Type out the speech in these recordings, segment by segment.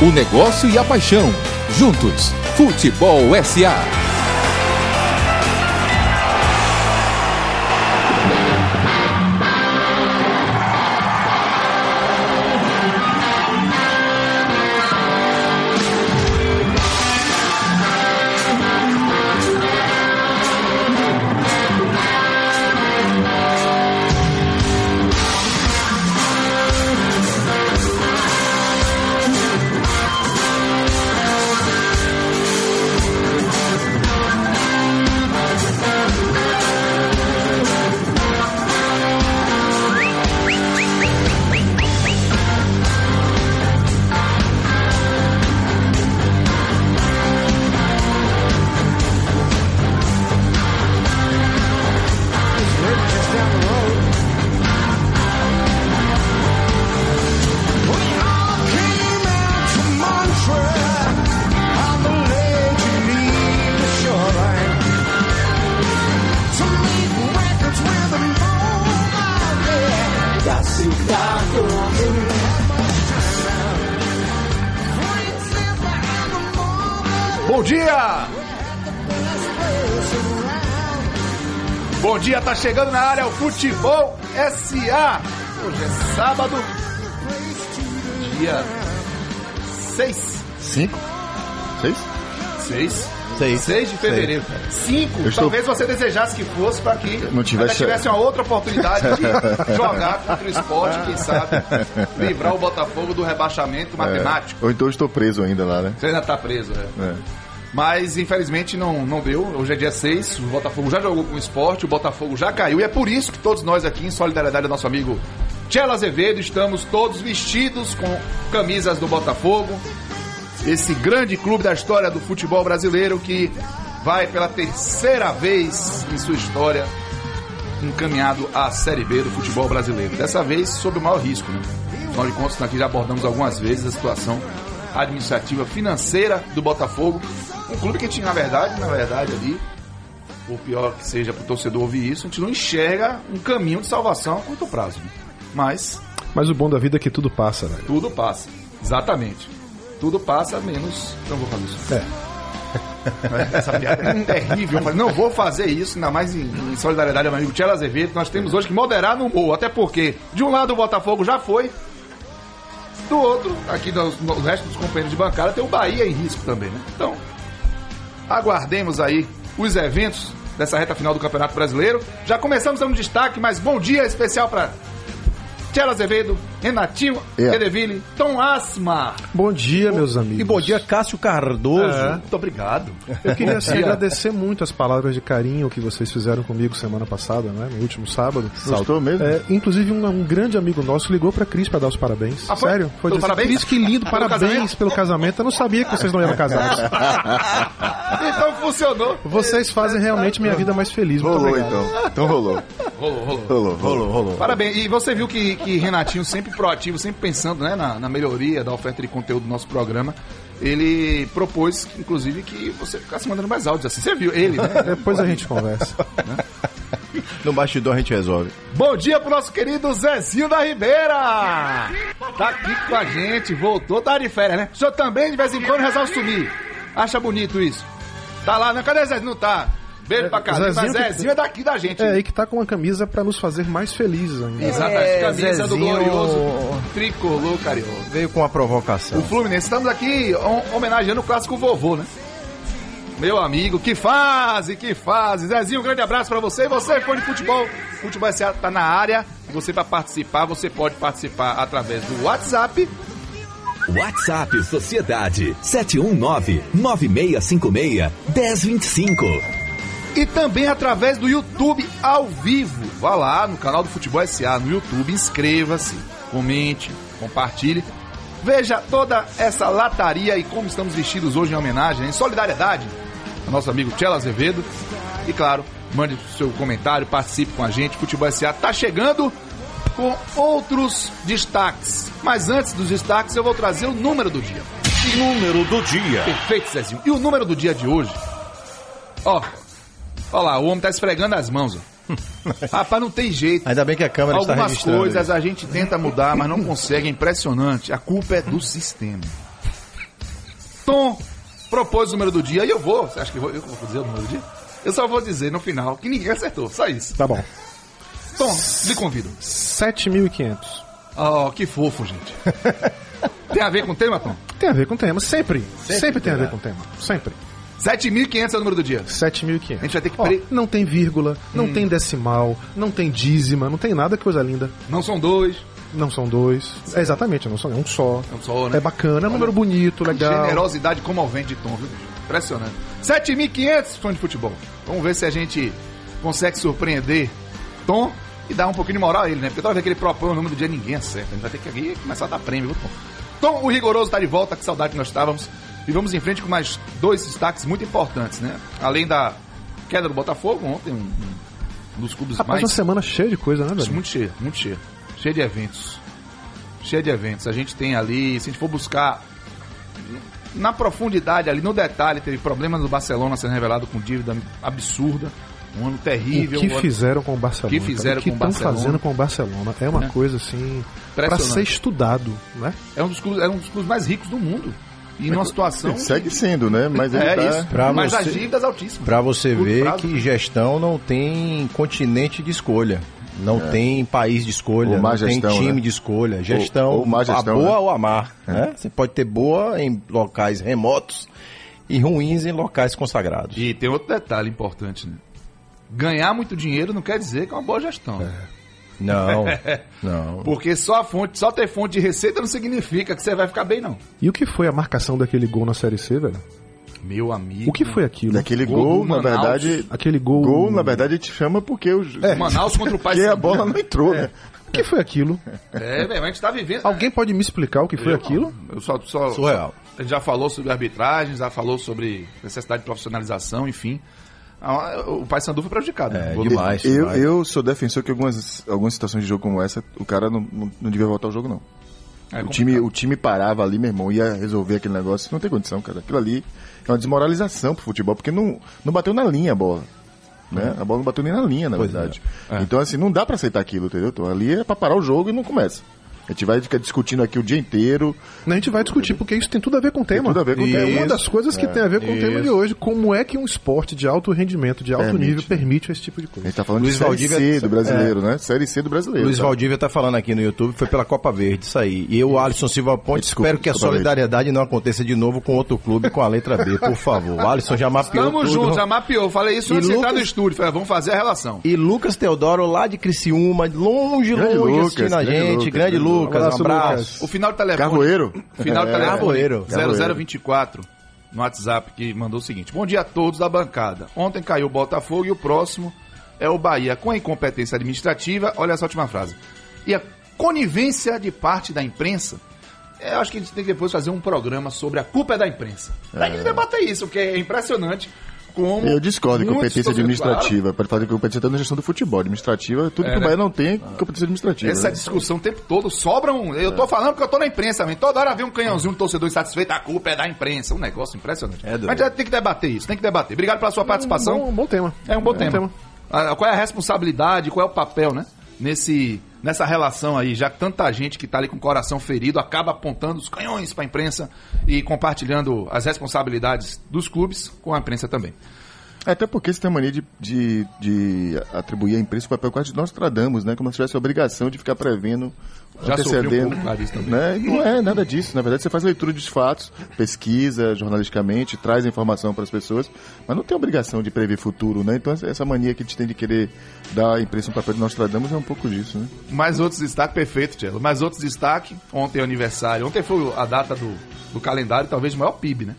O negócio e a paixão. Juntos, Futebol SA. Chegando na área o Futebol SA. Hoje é sábado, dia 6. 5? 6? 6. 6. 6 de fevereiro. 5. estou- Talvez você desejasse que fosse para que Não tivesse- ainda tivesse uma outra oportunidade de jogar contra o esporte, quem sabe livrar o Botafogo do rebaixamento matemático. Ou então estou preso ainda lá, né? Você ainda tá preso, é. É. Mas infelizmente não, não deu. Hoje é dia 6, o Botafogo já jogou com o esporte, o Botafogo já caiu. E é por isso que todos nós aqui, em solidariedade ao nosso amigo Tchelo Azevedo, estamos todos vestidos com camisas do Botafogo. Esse grande clube da história do futebol brasileiro que vai pela terceira vez em sua história encaminhado à Série B do futebol brasileiro. Dessa vez sob o maior risco, né? Afinal de contas, aqui já abordamos algumas vezes a situação administrativa financeira do Botafogo. Um clube que tinha, na verdade, na verdade, ali, por pior que seja para o torcedor ouvir isso, a gente não enxerga um caminho de salvação a curto prazo. né? Mas Mas o bom da vida é que tudo passa, velho. tudo passa. Exatamente. Tudo passa, menos. Não vou fazer isso. É. Essa piada é terrível. Eu falei, não vou fazer isso, ainda mais em, em solidariedade ao meu amigo Tchela Azevedo. Nós temos hoje que moderar no humor. Até porque, de um lado, o Botafogo já foi. Do outro, aqui no, no resto dos companheiros de bancada, tem o Bahia em risco também, né? Então, aguardemos aí os eventos dessa reta final do Campeonato Brasileiro. Já começamos dando destaque, mas bom dia especial para Tchela Azevedo, Renatinho, É. Redeville, Tom Asma. Bom dia, meus amigos. E bom dia, Cássio Cardoso. É. Muito obrigado. Eu queria assim, agradecer muito as palavras de carinho que vocês fizeram comigo semana passada, né? No último sábado. Gostou mesmo? É, inclusive, um, um grande amigo nosso ligou pra Cris pra dar os parabéns. Ah, foi? Sério? Foi dizer, parabéns? Cris, que lindo, parabéns casamento? pelo casamento. Eu não sabia que vocês não eram casados. Então funcionou. Vocês fazem realmente minha vida mais feliz. Muito Rolou obrigado. então. Então rolou. Rolou, rolou. Rolou, rolou. rolou. Parabéns. E você viu que, que Renatinho, sempre proativo, sempre pensando né, na, na melhoria da oferta de conteúdo do nosso programa, ele propôs, inclusive, que você ficasse mandando mais áudios assim. Você viu ele, né? Depois a gente conversa. No bastidor a gente resolve. Bom dia pro nosso querido Zezinho da Ribeira! Tá aqui com a gente, voltou, tá de férias, né? O senhor também, de vez em quando, resolve sumir. Acha bonito isso? Tá lá, né? Cadê Zezinho? Não tá. Beijo pra casa. Mas Zezinho que- Zezinho é daqui da gente. É, aí que tá com uma camisa pra nos fazer mais felizes ainda. Exatamente. É, Camisa do Zezinho- glorioso tricolor carioca. Veio com uma provocação. O Fluminense. Estamos aqui hom- homenageando o clássico vovô, né? Meu amigo, que fase, que fase. Zezinho, um grande abraço pra você. E você, fã de futebol, Futebol SA tá na área. Você para participar, você pode participar através do WhatsApp. WhatsApp Sociedade 719-9656-1025. E também através do YouTube ao vivo. Vá lá no canal do Futebol SA no YouTube, inscreva-se, comente, compartilhe. Veja toda essa lataria e como estamos vestidos hoje em homenagem, em solidariedade ao nosso amigo Tchela Azevedo. E claro, mande o seu comentário, participe com a gente. Futebol SA tá chegando com outros destaques. Mas antes dos destaques, eu vou trazer o número do dia. Número do dia. Perfeito, Zezinho. E o número do dia de hoje? Ó, ó lá, o homem tá esfregando as mãos, ó. Rapaz, não tem jeito. Ainda bem que a câmera está Algumas registrando. coisas isso. a gente tenta mudar, mas não consegue. É impressionante. A culpa é do sistema. Tom propôs o número do dia e eu vou. Você acha que eu vou, eu vou dizer o número do dia? Eu só vou dizer no final que ninguém acertou, só isso. Tá bom. Tom, lhe convido. 7.500. Oh, que fofo, gente. Tem a ver com o tema, Tom? Tem a ver com o tema, sempre. Sempre, tem a ver com o tema. Sempre. 7.500 é o número do dia. 7.500. A gente vai ter que Ó, pre- Não tem vírgula, não tem decimal, não tem dízima, não tem nada, que coisa linda. Não são dois. Não são dois. É exatamente, não são, é um só. É um só, né? É bacana, é um número bonito, legal. Generosidade comovente de Tom, viu? Impressionante. 7.500 fãs de futebol. Vamos ver se a gente consegue surpreender Tom e dar um pouquinho de moral a ele, né? Porque toda vez que ele propõe o número do dia, ninguém acerta. A gente vai ter que aqui começar a dar prêmio, viu, Tom? Tom, o rigoroso tá de volta, que saudade que nós estávamos. E vamos em frente com mais dois destaques muito importantes, né? Além da queda do Botafogo, ontem, um, um dos clubes Rapaz, mais... uma semana cheia de coisa, né, velho? Muito cheia, muito cheia. Cheia de eventos. Cheia de eventos. A gente tem ali, se a gente for buscar na profundidade ali, no detalhe, teve problemas no Barcelona sendo revelado com dívida absurda. Um ano terrível. O que um ano- fizeram com o Barcelona? que fizeram cara? o que com o estão Barcelona? fazendo com o Barcelona é uma Né? coisa assim para ser estudado, né? É um dos clubes, é um dos clubes mais ricos do mundo. E numa situação. Segue sendo, né? Mas ele é tá... isso. Pra Mas você- as dívidas altíssimas. Pra você Curto ver prazo. que gestão não tem continente de escolha. Não tem país de escolha, Ou má não gestão, tem time né? de escolha. Gestão, ou má a gestão, boa né? ou a má. Né? Você pode ter boa em locais remotos e ruins em locais consagrados. E tem outro detalhe importante, né? Ganhar muito dinheiro não quer dizer que é uma boa gestão. Não, não. Porque só a fonte, só ter fonte de receita não significa que você vai ficar bem, não. E o que foi a marcação daquele gol na Série C, velho? Meu amigo. O que foi aquilo? Daquele Gol gol, na Manaus. verdade... Aquele gol. Gol, na verdade, a gente chama porque o... Manaus contra o Porque Paysandu. a bola não entrou, né? O que foi aquilo? É, velho, a gente tá vivendo. Alguém pode me explicar o que foi Eu aquilo? Eu só, só, Surreal. A gente já falou sobre arbitragem, já falou sobre necessidade de profissionalização, enfim. Ah, O Paysandu foi prejudicado. É, né? Vou- demais. Eu, demais. eu sou defensor que algumas, algumas situações de jogo como essa, o cara não, não, não devia voltar ao jogo, não. É o, time, o time parava ali, meu irmão, ia resolver aquele negócio. Não tem condição, cara. Aquilo ali é uma desmoralização pro futebol, porque não, não bateu na linha a bola. Né? A bola não bateu nem na linha, na Pois verdade. é. É. Então, assim, não dá pra aceitar aquilo, entendeu? Então, ali é pra parar o jogo e não começa. A gente vai ficar discutindo aqui o dia inteiro. A gente vai discutir, porque isso tem tudo a ver com o tema. tudo a ver com o é tema. uma das coisas que tem a ver com o tema de hoje. Como é que um esporte de alto rendimento, de alto Permite. nível, permite esse tipo de A coisa? gente tá falando Luiz de Série Valdívia- C do brasileiro, né? Série C do brasileiro. Luiz tá? Valdívia tá falando aqui no YouTube, foi pela Copa Verde, isso aí. E eu, Alisson Silva Ponte, Desculpa, espero que a solidariedade não aconteça de novo com outro clube com a letra B, por favor. O Alisson já mapeou Tamo tudo. junto, já mapeou. Falei isso E antes de entrar Lucas- no estúdio. Falei, vamos fazer a relação. E Lucas Teodoro, lá de Criciúma, longe, Grande longe, Lucas, assistindo a grande gente. Lucas, grande grande Lucas, Lucas. um abraço. Lucas. O final do telefone. Carroeiro. Final do É, telefone. Carroeiro. 0024 no WhatsApp que mandou o seguinte: Bom dia a todos da bancada. Ontem caiu o Botafogo e o próximo é o Bahia. Com a incompetência administrativa, olha essa última frase. E a conivência de parte da imprensa. é, Eu acho que a gente tem que depois fazer um programa sobre a culpa é da imprensa. Pra gente debater isso, porque é impressionante como. Eu discordo de competência administrativa. Pode fazer competência até na gestão do futebol. Administrativa, tudo É, que o né? Bahia não tem competência administrativa. Essa né? discussão o tempo todo sobram. Eu tô falando porque eu tô na imprensa também. Toda hora vem um canhãozinho, um torcedor insatisfeito, a culpa é da imprensa. Um negócio impressionante. É. Mas já tem que debater isso, tem que debater. Obrigado pela sua participação. Bom, bom tema. É um bom tema. Ah, Qual é a responsabilidade, qual é o papel, né? Nesse, nessa relação aí, já que tanta gente que tá ali com o coração ferido acaba apontando os canhões pra imprensa e compartilhando as responsabilidades dos clubes com a imprensa também. Até porque você tem a mania de, de, de atribuir à imprensa o papel quase de nós tradamos, né? Como se tivesse a obrigação de ficar prevendo, Já um antecedendo. também. né? Não é nada disso. Na verdade, você faz leitura de fatos, pesquisa jornalisticamente, traz informação para as pessoas, mas não tem obrigação de prever futuro, né? Então, essa- mania que a gente tem de querer dar à imprensa um papel de nós tradamos é um pouco disso, né? Mais outros destaques, perfeito, Tchelo. Mais outros destaques, ontem é aniversário. Ontem foi a data do, do calendário, talvez o maior PIB, né?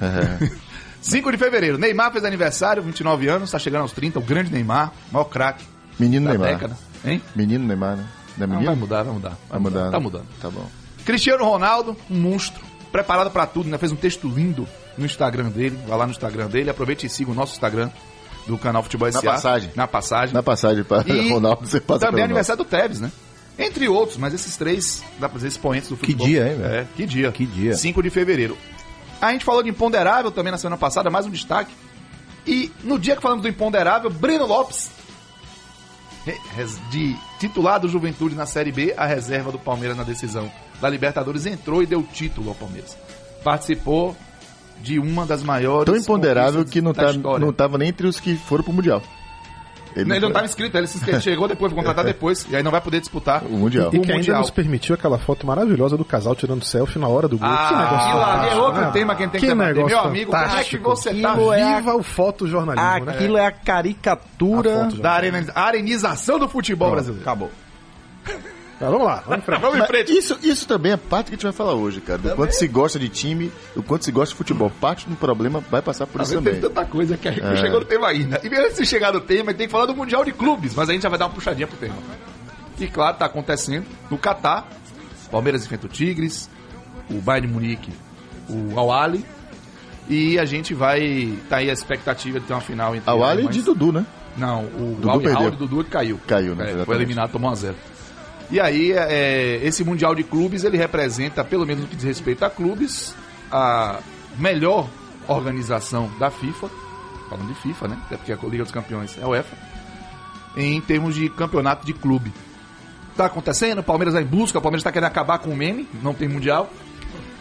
É. 5 de fevereiro, Neymar fez aniversário, 29 anos, tá chegando aos 30, o grande Neymar, maior craque Menino da Neymar. década. Hein? Menino Neymar, né? Não é Não, menino? vai mudar, vai mudar. Vai mudar. Tá né? mudando. Tá bom. Cristiano Ronaldo, um monstro, preparado pra tudo, né? Fez um texto lindo no Instagram dele, vai lá no Instagram dele, aproveite e siga o nosso Instagram do canal Futebol SA. passagem. Na passagem. Na passagem para E Ronaldo, você passa Também é aniversário do Tevez, né? Entre outros, mas esses três, dá pra dizer, expoentes do futebol. dia, hein, velho? É, que dia. Que dia. 5 de fevereiro. A gente falou de imponderável também na semana passada, mais um destaque. E no dia que falamos do imponderável, Breno Lopes, de titular do Juventude na Série B, a reserva do Palmeiras na decisão da Libertadores, entrou e deu título ao Palmeiras. Participou de uma das maiores. Tão imponderável que não, tá, não tava nem entre os que foram pro Mundial. Não, Ele não estava inscrito, ele se- ele chegou depois, foi contratado depois, e aí não vai poder disputar O Mundial. E o que ainda Mundial. nos permitiu aquela foto maravilhosa do casal tirando selfie na hora do gol. Ah, que negócio aquilo ali é outro né? tema que a gente tem que que debater. negócio Meu amigo, como é que você tá Aquilo é a- Viva o fotojornalismo, né? Aquilo é a A caricatura já. da arena- arenização do futebol brasileiro. Acabou. Tá, vamos lá, vamos em frente. Vamos em Mas frente. Isso, isso também é parte que a gente vai falar hoje, cara. Do quanto se gosta de time, do quanto se gosta de futebol. Parte do problema vai passar por Tá isso também. Tem tanta coisa que a gente não chegou no tema ainda. E antes de chegar no tema, a gente tem que falar do Mundial de Clubes, mas a gente já vai dar uma puxadinha pro tema. E claro, tá acontecendo no Catar. Palmeiras enfrenta o Tigres, o Bayern de Munique, o Al-Ali. E a gente vai. Tá aí a expectativa de ter uma final entre. A Wally alemães. de Dudu, né? Não, o Dudu Al perdeu. Hilal do Dudu que caiu. Caiu, né? É, foi eliminado, tomou 1 a 0 E aí, é, esse Mundial de Clubes, ele representa, pelo menos no que diz respeito a clubes, a melhor organização da FIFA, falando de FIFA, né? Até porque a Liga dos Campeões é a UEFA, em termos de campeonato de clube. Tá acontecendo, o Palmeiras vai em busca, o Palmeiras tá querendo acabar com o meme, não tem Mundial.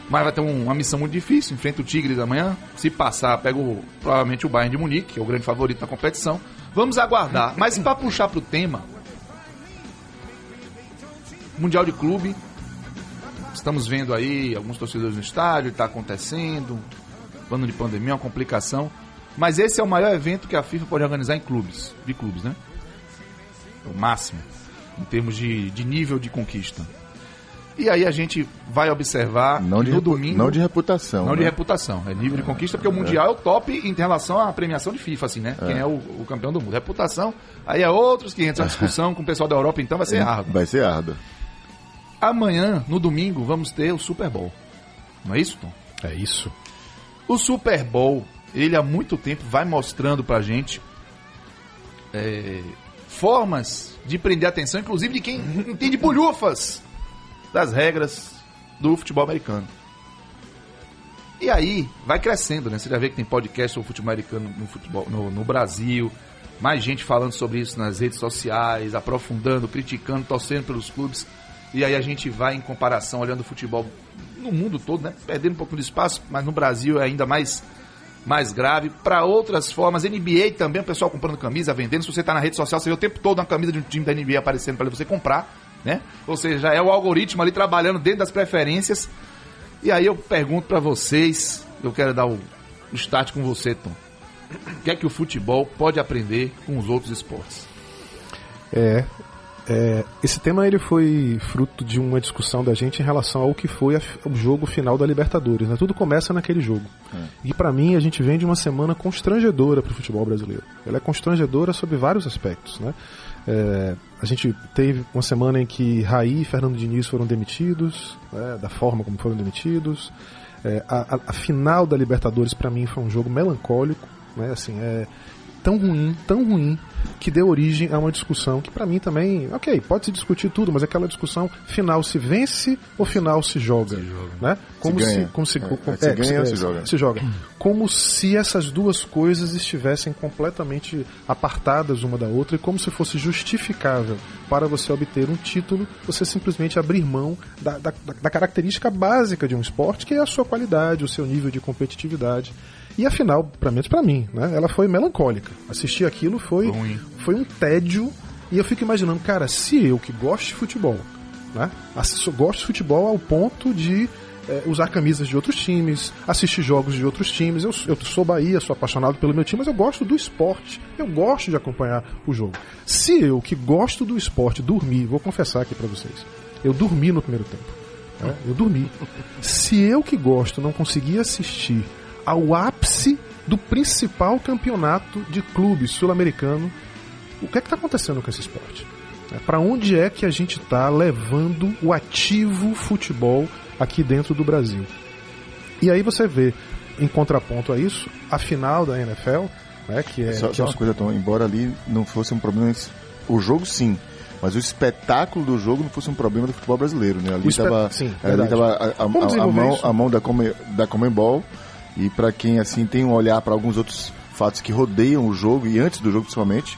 Mas vai ter um- uma missão muito difícil, enfrenta o Tigres amanhã. Se passar, pega o- provavelmente o Bayern de Munique, que é o grande favorito na competição. Vamos aguardar. Mas para puxar pro tema, Mundial de Clube. Estamos vendo aí alguns torcedores no estádio, está acontecendo. Ano de pandemia, uma complicação. Mas esse é o maior evento que a FIFA pode organizar em clubes, de clubes, né? O máximo, em termos de, de nível de conquista. E aí a gente vai observar Não de, no domingo. não de reputação. Não de né? reputação, é nível de conquista, porque o Mundial é o top em relação à premiação de FIFA, assim, né? Quem é o, o campeão do mundo. Reputação, aí é outros 500, uma discussão com o pessoal da Europa, então vai ser árduo. Vai ser árdua. Amanhã, no domingo, vamos ter o Super Bowl. Não é isso, Tom? É isso. O Super Bowl, ele há muito tempo vai mostrando pra gente é, formas de prender atenção, inclusive de quem entende bolhufas das regras do futebol americano. E aí, vai crescendo, né? Você já vê que tem podcast sobre futebol americano no, futebol, no, no Brasil, mais gente falando sobre isso nas redes sociais, aprofundando, criticando, torcendo pelos clubes. E aí a gente vai em comparação, olhando o futebol no mundo todo, né? Perdendo um pouco de espaço, mas no Brasil é ainda mais, mais grave. Para outras formas, NBA também, o pessoal comprando camisa, vendendo. Se você tá na rede social, você vê o tempo todo uma camisa de um time da NBA aparecendo para você comprar, né? Ou seja, é o algoritmo ali trabalhando dentro das preferências. E aí eu pergunto para vocês, eu quero dar o start com você, Tom. O que é que o futebol pode aprender com os outros esportes? É, é, esse tema ele foi fruto de uma discussão da gente em relação ao que foi a o jogo final da Libertadores. Né? Tudo começa naquele jogo. E pra mim a gente vem de uma semana constrangedora para o futebol brasileiro. Ela é constrangedora sob vários aspectos. Né? É, a gente teve uma semana em que Raí e Fernando Diniz foram demitidos, né, da forma como foram demitidos. É, a, a- final da Libertadores pra mim foi um jogo melancólico, né? Assim, é tão ruim, tão ruim que deu origem a uma discussão que pra mim também, ok, pode se discutir tudo, mas aquela discussão final se vence ou final se joga, né? Como ganha. se, como se, É, como- é, se ganha ou se joga. se joga. Como se essas duas coisas estivessem completamente apartadas uma da outra e como se fosse justificável para você obter um título, você simplesmente abrir mão da, da, da característica básica de um esporte, que é a sua qualidade, o seu nível de competitividade. E afinal, pelo menos para mim, né, ela foi melancólica. Assistir aquilo foi, Ruim. foi um tédio. E eu fico imaginando, cara, se eu que gosto de futebol, né? assisto- Gosto de futebol ao ponto de eh, usar camisas de outros times, assistir jogos de outros times. Eu, eu sou Bahia, sou apaixonado pelo meu time, mas eu gosto do esporte. Eu gosto de acompanhar o jogo. Se eu que gosto do esporte dormir, vou confessar aqui pra vocês, eu dormi no primeiro tempo. né? Eu dormi. Se eu que gosto não conseguir assistir ao ápice do principal campeonato de clubes sul-americano, o que é que está acontecendo com esse esporte? Para onde é que a gente está levando o ativo futebol aqui dentro do Brasil? E aí você vê, em contraponto a isso, a final da NFL, né, que é, Só, que só é uma coisa, Tom, embora ali não fosse um problema. O jogo sim. Mas o espetáculo do jogo não fosse um problema do futebol brasileiro, né? Ali estava a, a- a- mão, a mão da, Come, da Comembol e para quem assim tem um olhar para alguns outros fatos que rodeiam o jogo e antes do jogo principalmente,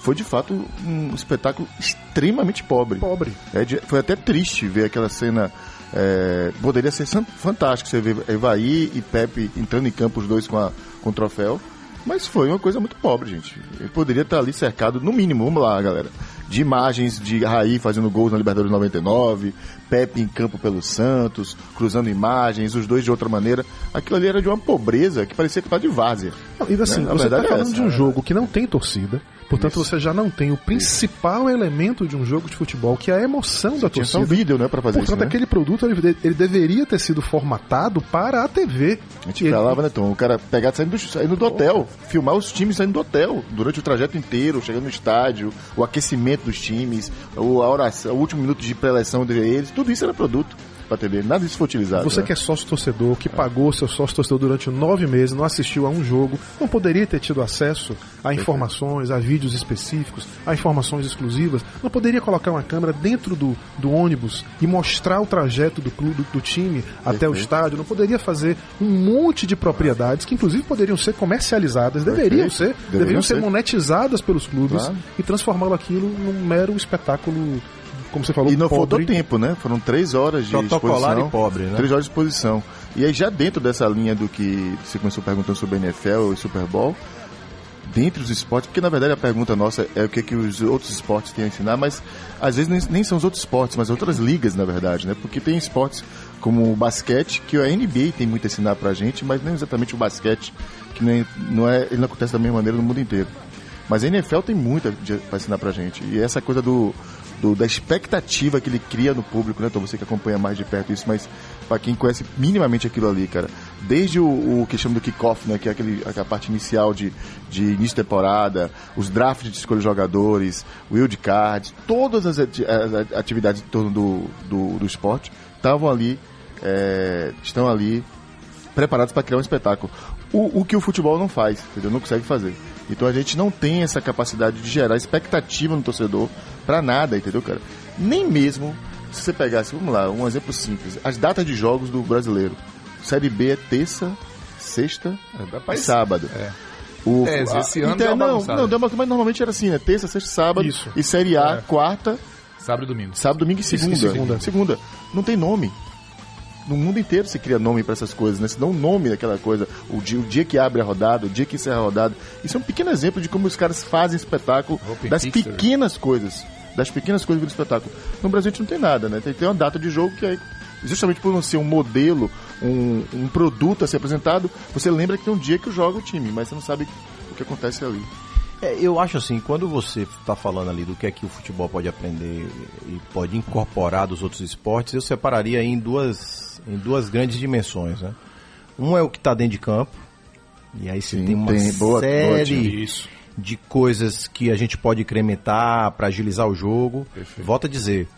foi de fato um espetáculo extremamente pobre. pobre. É de- foi até triste ver aquela cena É, poderia ser fantástico você ver Evaí e Pepe entrando em campo os dois com, a, com o troféu. Mas foi uma coisa muito pobre, gente. Ele poderia estar ali cercado, no mínimo, vamos lá, galera. De imagens de Raí fazendo gols na Libertadores 99, Pepe em campo pelo Santos, cruzando imagens, os dois de outra maneira. Aquilo ali era de uma pobreza que parecia que estava de várzea. Não, E assim, Né? A você está verdade é falando essa. de um jogo que não tem torcida, portanto você já não tem o principal elemento de um jogo de futebol, que é a emoção da Tinha só torcida. um vídeo, né, pra fazer Portanto, isso, né? aquele produto ele, ele deveria ter sido formatado para a TV. A gente ele- falava, né, Tom? O cara pegar saindo do, saindo do hotel, filmar os times saindo do hotel durante o trajeto inteiro, chegando no estádio, o aquecimento dos times, o, a oração, o último minuto de pré-eleção deles, tudo isso era produto pra TV. Nada disso foi utilizado. Você né? que é sócio torcedor, que pagou seu sócio torcedor durante nove meses, não assistiu a um jogo, não poderia ter tido acesso a informações, a vídeos específicos, a informações exclusivas, não poderia colocar uma câmera dentro do, do ônibus e mostrar o trajeto do clube, do, do time até o estádio, não poderia fazer um monte de propriedades que inclusive poderiam ser comercializadas, deveriam Perfeito. ser, Deveriam deveriam ser ser. monetizadas pelos clubes Claro. e transformá-lo aquilo num mero espetáculo, como você falou, E não faltou pobre. tempo, né? Foram três horas de Protocolar exposição. e pobre, né? Três horas de exposição. E aí já dentro dessa linha do que você começou perguntando sobre NFL e Super Bowl, dentre os esportes, porque na verdade a pergunta nossa é o que, que os outros esportes têm a ensinar, mas às vezes nem, nem são os outros esportes, mas outras ligas, na verdade, né? Porque tem esportes como o basquete, que a NBA tem muito a ensinar pra gente, mas não exatamente o basquete, que nem, não é, ele não acontece da mesma maneira no mundo inteiro. Mas a NFL tem muito para ensinar pra gente. E essa coisa do, do- da expectativa que ele cria no público, né, Tom? Você que acompanha mais de perto isso, mas para quem conhece minimamente aquilo ali, cara. Desde o, o que chama do kickoff, né? Que é aquele, aquela parte inicial de, de início de temporada, os drafts de escolha de jogadores, wild cards, todas as, as atividades em torno do, do, do esporte estavam ali, é, estão ali preparados para criar um espetáculo. O, o que o futebol não faz, entendeu? Não consegue fazer. Então a gente não tem essa capacidade de gerar expectativa no torcedor para nada, entendeu, cara? Nem mesmo se você pegasse, vamos lá, um exemplo simples, as datas de jogos do brasileiro. Série B é terça, sexta É, e sábado. É. O, É, esse a- ano então, deu uma não, não, deu uma, mas normalmente era assim, né? Terça, sexta, sábado Isso. e Série A, É. quarta, Sábado e domingo. Sábado, domingo e segunda. segunda. segunda. Não tem nome. No mundo inteiro se cria nome para essas coisas, né? Se dá um nome daquela coisa. O dia, o dia que abre a rodada, o dia que encerra a rodada. Isso é um pequeno exemplo de como os caras fazem espetáculo Open das Picture. pequenas coisas. Das pequenas coisas do espetáculo. No Brasil a gente não tem nada, né? Tem, tem uma data de jogo que é justamente por não ser um modelo, um, um produto a ser apresentado, você lembra que tem um dia que joga o time, mas você não sabe o que acontece ali. É, eu acho assim, quando você está falando ali do que é que o futebol pode aprender e pode incorporar dos outros esportes, eu separaria em duas, em duas grandes dimensões, né? Um é o que está dentro de campo, e aí você Sim, tem uma tem. Boa- boa, série Tio. De coisas que a gente pode incrementar para agilizar o jogo. Perfeito. Volto a dizer,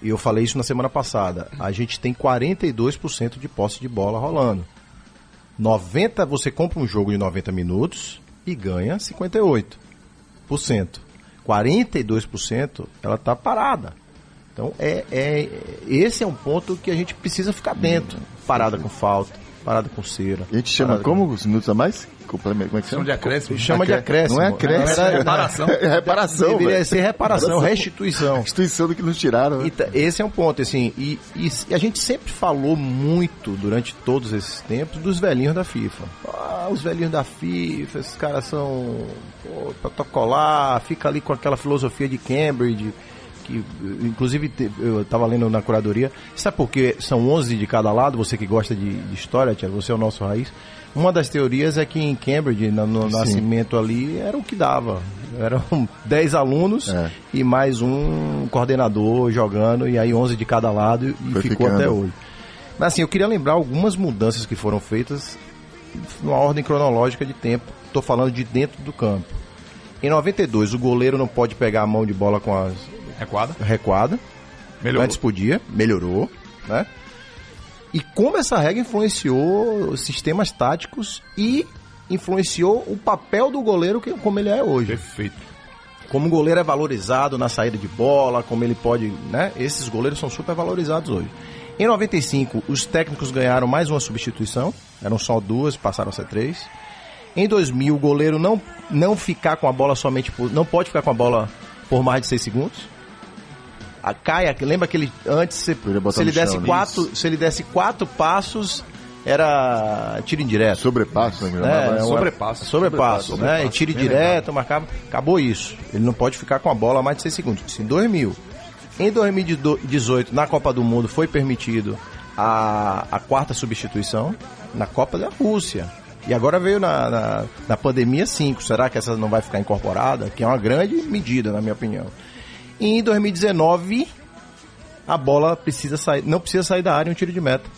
e eu falei isso na semana passada, a gente tem 42% de posse de bola rolando. 90, você compra um jogo de 90 minutos e ganha 58%. 42% ela está parada. Então é, é esse é um ponto que a gente precisa ficar dentro. Parada com falta, parada com cera. A gente chama parada com- como os minutos a mais? Complemento, como é que chama? de acréscimo. Chama de acréscimo. Não é acréscimo. Verdade, reparação. É reparação, Deveria velho. ser reparação, restituição. Instituição do que nos tiraram. né? Esse é um ponto, assim, e, e a gente sempre falou muito durante todos esses tempos dos velhinhos da FIFA. Ah, os velhinhos da FIFA, esses caras são pô, protocolar, fica ali com aquela filosofia de Cambridge, que inclusive eu estava lendo na curadoria. Sabe por que são 11 de cada lado? Você que gosta de, de história, Tiago, você é o nosso raiz. Uma das teorias é que em Cambridge, no, no nascimento ali, era o que dava. Eram 10 alunos É. e mais um coordenador jogando, e aí 11 de cada lado, e Foi ficou ficando. até hoje. Mas assim, eu queria lembrar algumas mudanças que foram feitas numa ordem cronológica de tempo. Estou falando de dentro do campo. Em 92, o goleiro não pode pegar a mão de bola com a Recuada. recuada. Melhorou. Antes podia, melhorou, né? E como essa regra influenciou os sistemas táticos e influenciou o papel do goleiro como ele é hoje. Perfeito. Como o goleiro é valorizado na saída de bola, como ele pode, né? Esses goleiros são super valorizados hoje. Em 95, os técnicos ganharam mais uma substituição, eram só duas, passaram a ser três. Em 2000, o goleiro não, não ficar com a bola somente por, não pode ficar com a bola por mais de seis segundos. A caia, lembra que ele antes se, se ele desse chão, quatro, se ele desse quatro passos era tiro indireto. Sobrepasso, né? É, uma- sobrepasso. Sobrepasso, Sobrepasso, né? E sobrepasso, tiro direto, marcava. Acabou isso. Ele não pode ficar com a bola mais de 6 segundos. Isso em 2000. Em 2018, na Copa do Mundo, foi permitido a, a quarta substituição na Copa da Rússia. E agora veio na, na, na pandemia 5. Será que essa não vai ficar incorporada? Que é uma grande medida, na minha opinião. Em 2019, a bola precisa sair, não precisa sair da área em um tiro de meta.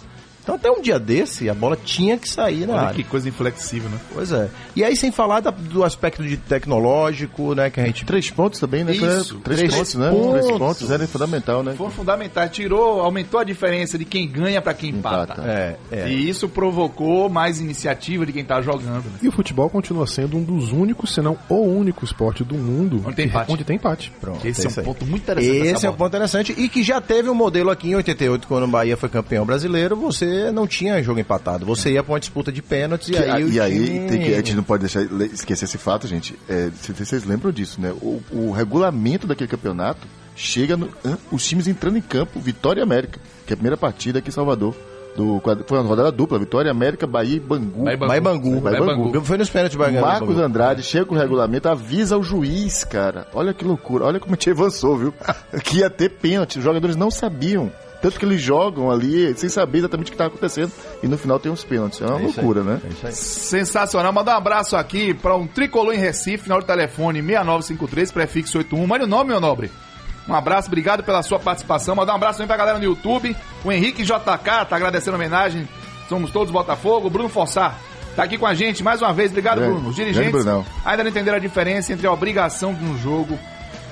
Então até um dia desse, a bola tinha que sair na Olha área. que coisa inflexível, né? Pois é. E aí sem falar da- do aspecto de tecnológico, né, que a gente Três pontos também, né? Isso, três, três pontos, né? pontos. Três pontos era fundamental, né? Foi fundamental, tirou, aumentou a diferença de quem ganha pra quem empata. Empata. É, é. E isso provocou mais iniciativa de quem tá jogando. Né? E o futebol continua sendo um dos únicos, se não o único esporte do mundo Onde tem empate. Onde tem empate. Pronto, Esse é isso um aí. ponto muito interessante. Esse é um ponto interessante e que já teve um modelo aqui em 88, quando o Bahia foi campeão brasileiro, você não tinha jogo empatado. Você ia pra uma disputa de pênaltis e aí o e aí time- tem que, a gente não pode deixar esquecer esse fato, gente. É, vocês lembram disso, né? O, o regulamento daquele campeonato chega no, os times entrando em campo, Vitória e América, que é a primeira partida aqui em Salvador. Do, foi uma rodada dupla, Vitória, América, Bahia e Bangu. Bahia e Bahia Bangu. Bahia Bangu. Foi nos pênaltis Bahia Marcos. Andrade chega com o regulamento, avisa o juiz, cara. Olha que loucura, olha como a gente avançou, viu? que ia ter pênalti, os jogadores não sabiam. Tanto que eles jogam ali sem saber exatamente o que estava acontecendo. E no final tem uns pênaltis. É uma É isso aí. loucura, né? É isso aí. Sensacional. Mandar um abraço aqui para um tricolor em Recife, final do telefone 6953, prefixo 81. Mande o nome, meu nobre. Um abraço, obrigado pela sua participação. Mandar um abraço também pra galera no YouTube. O Henrique JK tá agradecendo a homenagem. Somos todos Botafogo. Bruno Fossar tá aqui com a gente mais uma vez. Obrigado, Grande- Bruno. Os dirigentes ainda não entenderam a diferença entre a obrigação de um jogo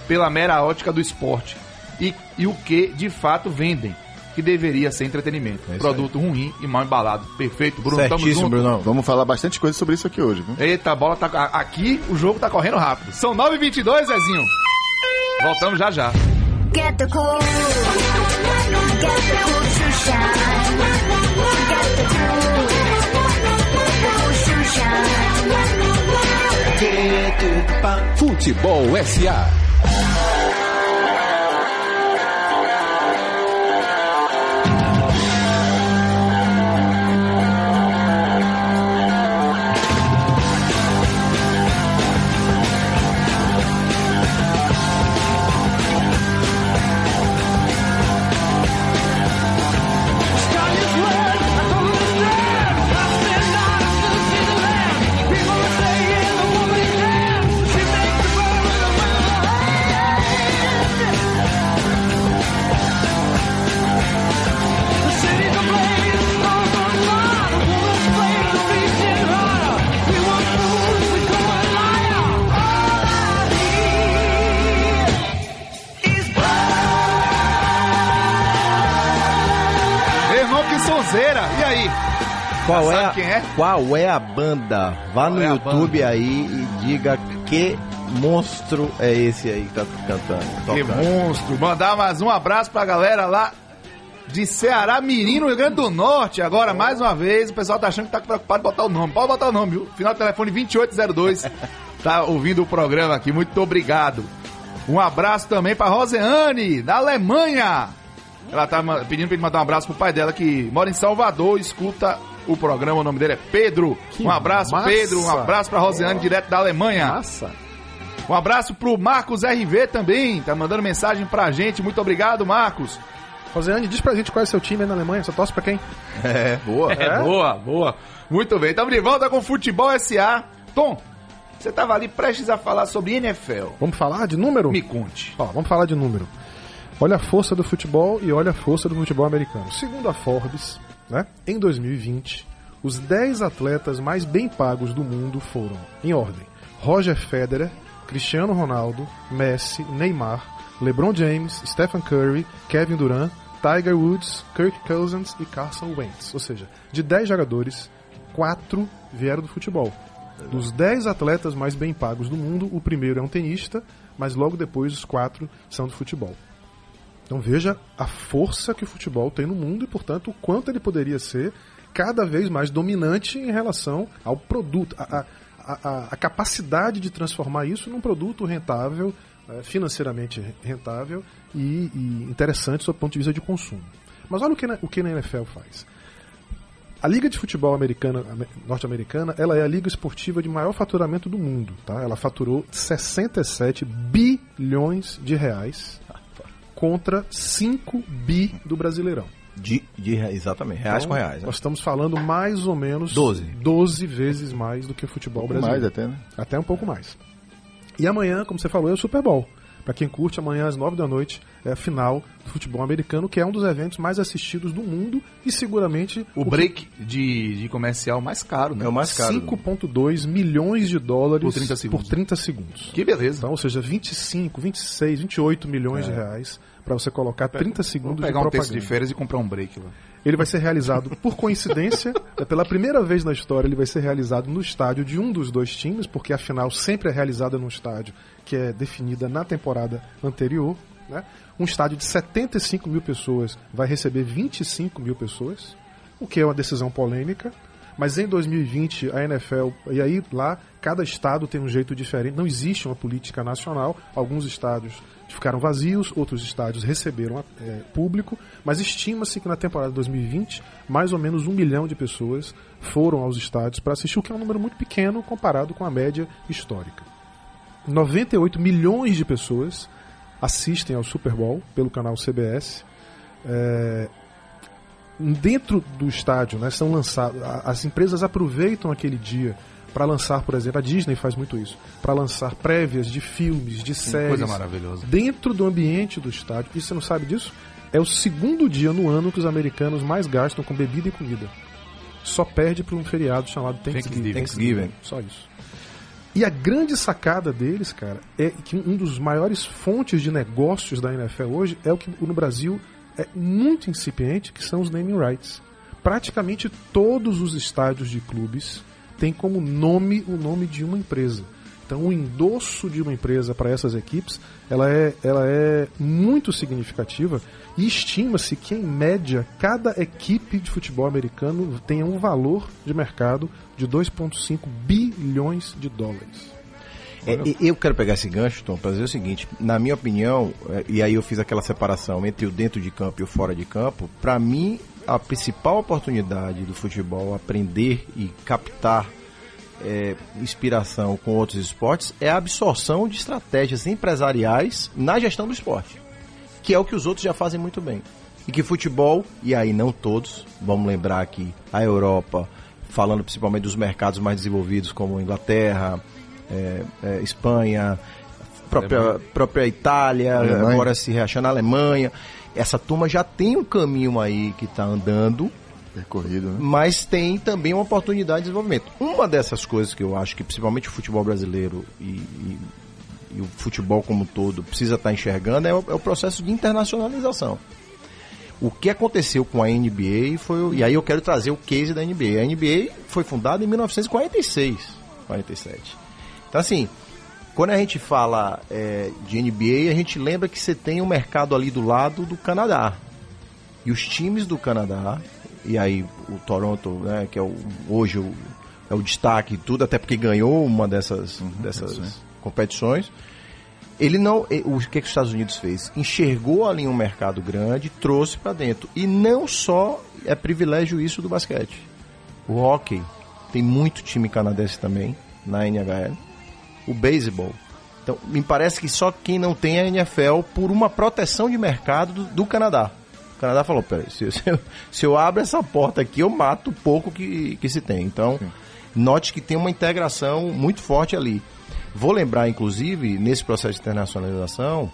pela mera ótica do esporte e, e o que de fato vendem, que deveria ser entretenimento. É Produto ruim e mal embalado. Perfeito, Bruno. Tamo Certíssimo, junto. Brunão. Vamos falar bastante coisa sobre isso aqui hoje, viu? Eita, a bola tá. Aqui o jogo tá correndo rápido. São 9h22, Zezinho. Voltamos já já. Get the cool. Get the cool to shine. Get the cool. The cool to shine. Futebol SA. Qual é a banda? Vá no é YouTube aí e diga que monstro é esse aí que tá cantando. Que tocando. monstro. Mandar mais um abraço pra galera lá de Ceará Mirim, no Rio Grande do Norte. Agora, mais uma vez, o pessoal tá achando que tá preocupado em botar o nome. Pode botar o nome, viu? Final do telefone 2802. tá ouvindo o programa aqui. Muito obrigado. Um abraço também pra Roseane, da Alemanha. Ela tá pedindo pra ele mandar um abraço pro pai dela que mora em Salvador, escuta o programa, o nome dele é Pedro. Que um abraço, massa. Pedro. Um abraço pra Roseane, direto da Alemanha. Massa. Um abraço pro Marcos RV também, tá mandando mensagem pra gente. Muito obrigado, Marcos. Rosiane, diz pra gente qual é seu time aí na Alemanha. Você torce pra quem? É, boa. É, boa, boa. Muito bem, estamos de volta com Futebol SA. Tom, você tava ali prestes a falar sobre NFL. Vamos falar de número? Me conte. Ó, vamos falar de número. Olha a força do futebol e olha a força do futebol americano. Segundo a Forbes, né, em 2020, os 10 atletas mais bem pagos do mundo foram, em ordem, Roger Federer, Cristiano Ronaldo, Messi, Neymar, LeBron James, Stephen Curry, Kevin Durant, Tiger Woods, Kirk Cousins e Carson Wentz. Ou seja, de 10 jogadores, 4 vieram do futebol. Dos 10 atletas mais bem pagos do mundo, o primeiro é um tenista, mas logo depois os quatro são do futebol. Então veja a força que o futebol tem no mundo e, portanto, o quanto ele poderia ser cada vez mais dominante em relação ao produto, a, a- a, a- capacidade de transformar isso num produto rentável, eh, financeiramente rentável e, e interessante sob o ponto de vista de consumo. Mas olha o que, na- o que a NFL faz. A Liga de Futebol Americana, ame- norte-americana, ela é a liga esportiva de maior faturamento do mundo, tá? Ela faturou 67 bilhões de reais contra 5 bi do Brasileirão. De, de exatamente, reais Então, com reais. né? Nós estamos falando mais ou menos 12. 12 vezes mais do que o futebol Mais brasileiro. até, né? Até um pouco mais. E amanhã, como você falou, é o Super Bowl. Pra quem curte, amanhã às 9 da noite é a final do futebol americano, que é um dos eventos mais assistidos do mundo e seguramente O break de, de comercial mais caro, né? É o mais caro. 5,2 milhões de dólares Por 30 segundos. por 30 segundos. Que beleza. Então, ou seja, 25, 26, 28 milhões de reais para você colocar 30 Vou segundos de pegar um propaganda. texto de férias e comprar um break lá. Ele vai ser realizado por coincidência, é pela primeira vez na história, ele vai ser realizado no estádio de um dos dois times, porque a final sempre é realizada num estádio que é definida na temporada anterior. Né? Um estádio de 75 mil pessoas vai receber 25 mil pessoas, o que é uma decisão polêmica. Mas em 2020, a NFL, e aí lá, cada estado tem um jeito diferente, não existe uma política nacional. Alguns estádios ficaram vazios, outros estádios receberam é, público, mas estima-se que na temporada de 2020, mais ou menos um milhão de pessoas foram aos estádios para assistir, o que é um número muito pequeno comparado com a média histórica. 98 milhões de pessoas assistem ao Super Bowl pelo canal CBS. É, dentro do estádio, né, são lançados. As empresas aproveitam aquele dia para lançar, por exemplo, a Disney faz muito isso, para lançar prévias de filmes, de séries. Coisa maravilhosa. Dentro do ambiente do estádio. E você não sabe disso? É o segundo dia no ano que os americanos mais gastam com bebida e comida. Só perde para um feriado chamado Thanksgiving. Thanksgiving. Só isso. E a grande sacada deles, cara, é que um dos maiores fontes de negócios da NFL hoje é o que no Brasil é muito incipiente, que são os naming rights. Praticamente todos os estádios de clubes têm como nome o nome de uma empresa. Então, o endosso de uma empresa para essas equipes, ela é, ela é muito significativa e estima-se que, em média, cada equipe de futebol americano tenha um valor de mercado de 2,5 bilhões de dólares. É, eu quero pegar esse gancho, Tom, para dizer o seguinte: na minha opinião, é, e aí eu fiz aquela separação entre o dentro de campo e o fora de campo, para mim, a principal oportunidade do futebol aprender e captar é, inspiração com outros esportes é a absorção de estratégias empresariais na gestão do esporte, que é o que os outros já fazem muito bem. E que futebol, e aí não todos, vamos lembrar aqui a Europa, falando principalmente dos mercados mais desenvolvidos como Inglaterra, é, é, Espanha, própria, própria Itália, Alemanha. agora se reachando a Alemanha. Essa turma já tem um caminho aí que está andando, Percorrido, né? mas tem também uma oportunidade de desenvolvimento. Uma dessas coisas que eu acho que principalmente o futebol brasileiro e, e- e o futebol como um todo precisa estar enxergando é o, é o processo de internacionalização. O que aconteceu com a NBA foi. E aí eu quero trazer o case da NBA. A NBA foi fundada em 1946, 47. Então, assim, quando a gente fala é, de NBA, a gente lembra que você tem um mercado ali do lado do Canadá. E os times do Canadá, e aí o Toronto, né, que é o, hoje o, é o destaque e tudo, até porque ganhou uma dessas, dessas competições. Ele não. O que, que os Estados Unidos fez? Enxergou ali um mercado grande, trouxe para dentro. E não só é privilégio isso do basquete. O hockey tem muito time canadense também na NHL. O beisebol. Então, me parece que só quem não tem a NFL por uma proteção de mercado do, do Canadá. O Canadá falou, peraí, se, se eu, se eu abro essa porta aqui, eu mato o pouco que, que se tem. Então, note que tem uma integração muito forte ali. Vou lembrar, inclusive, nesse processo de internacionalização,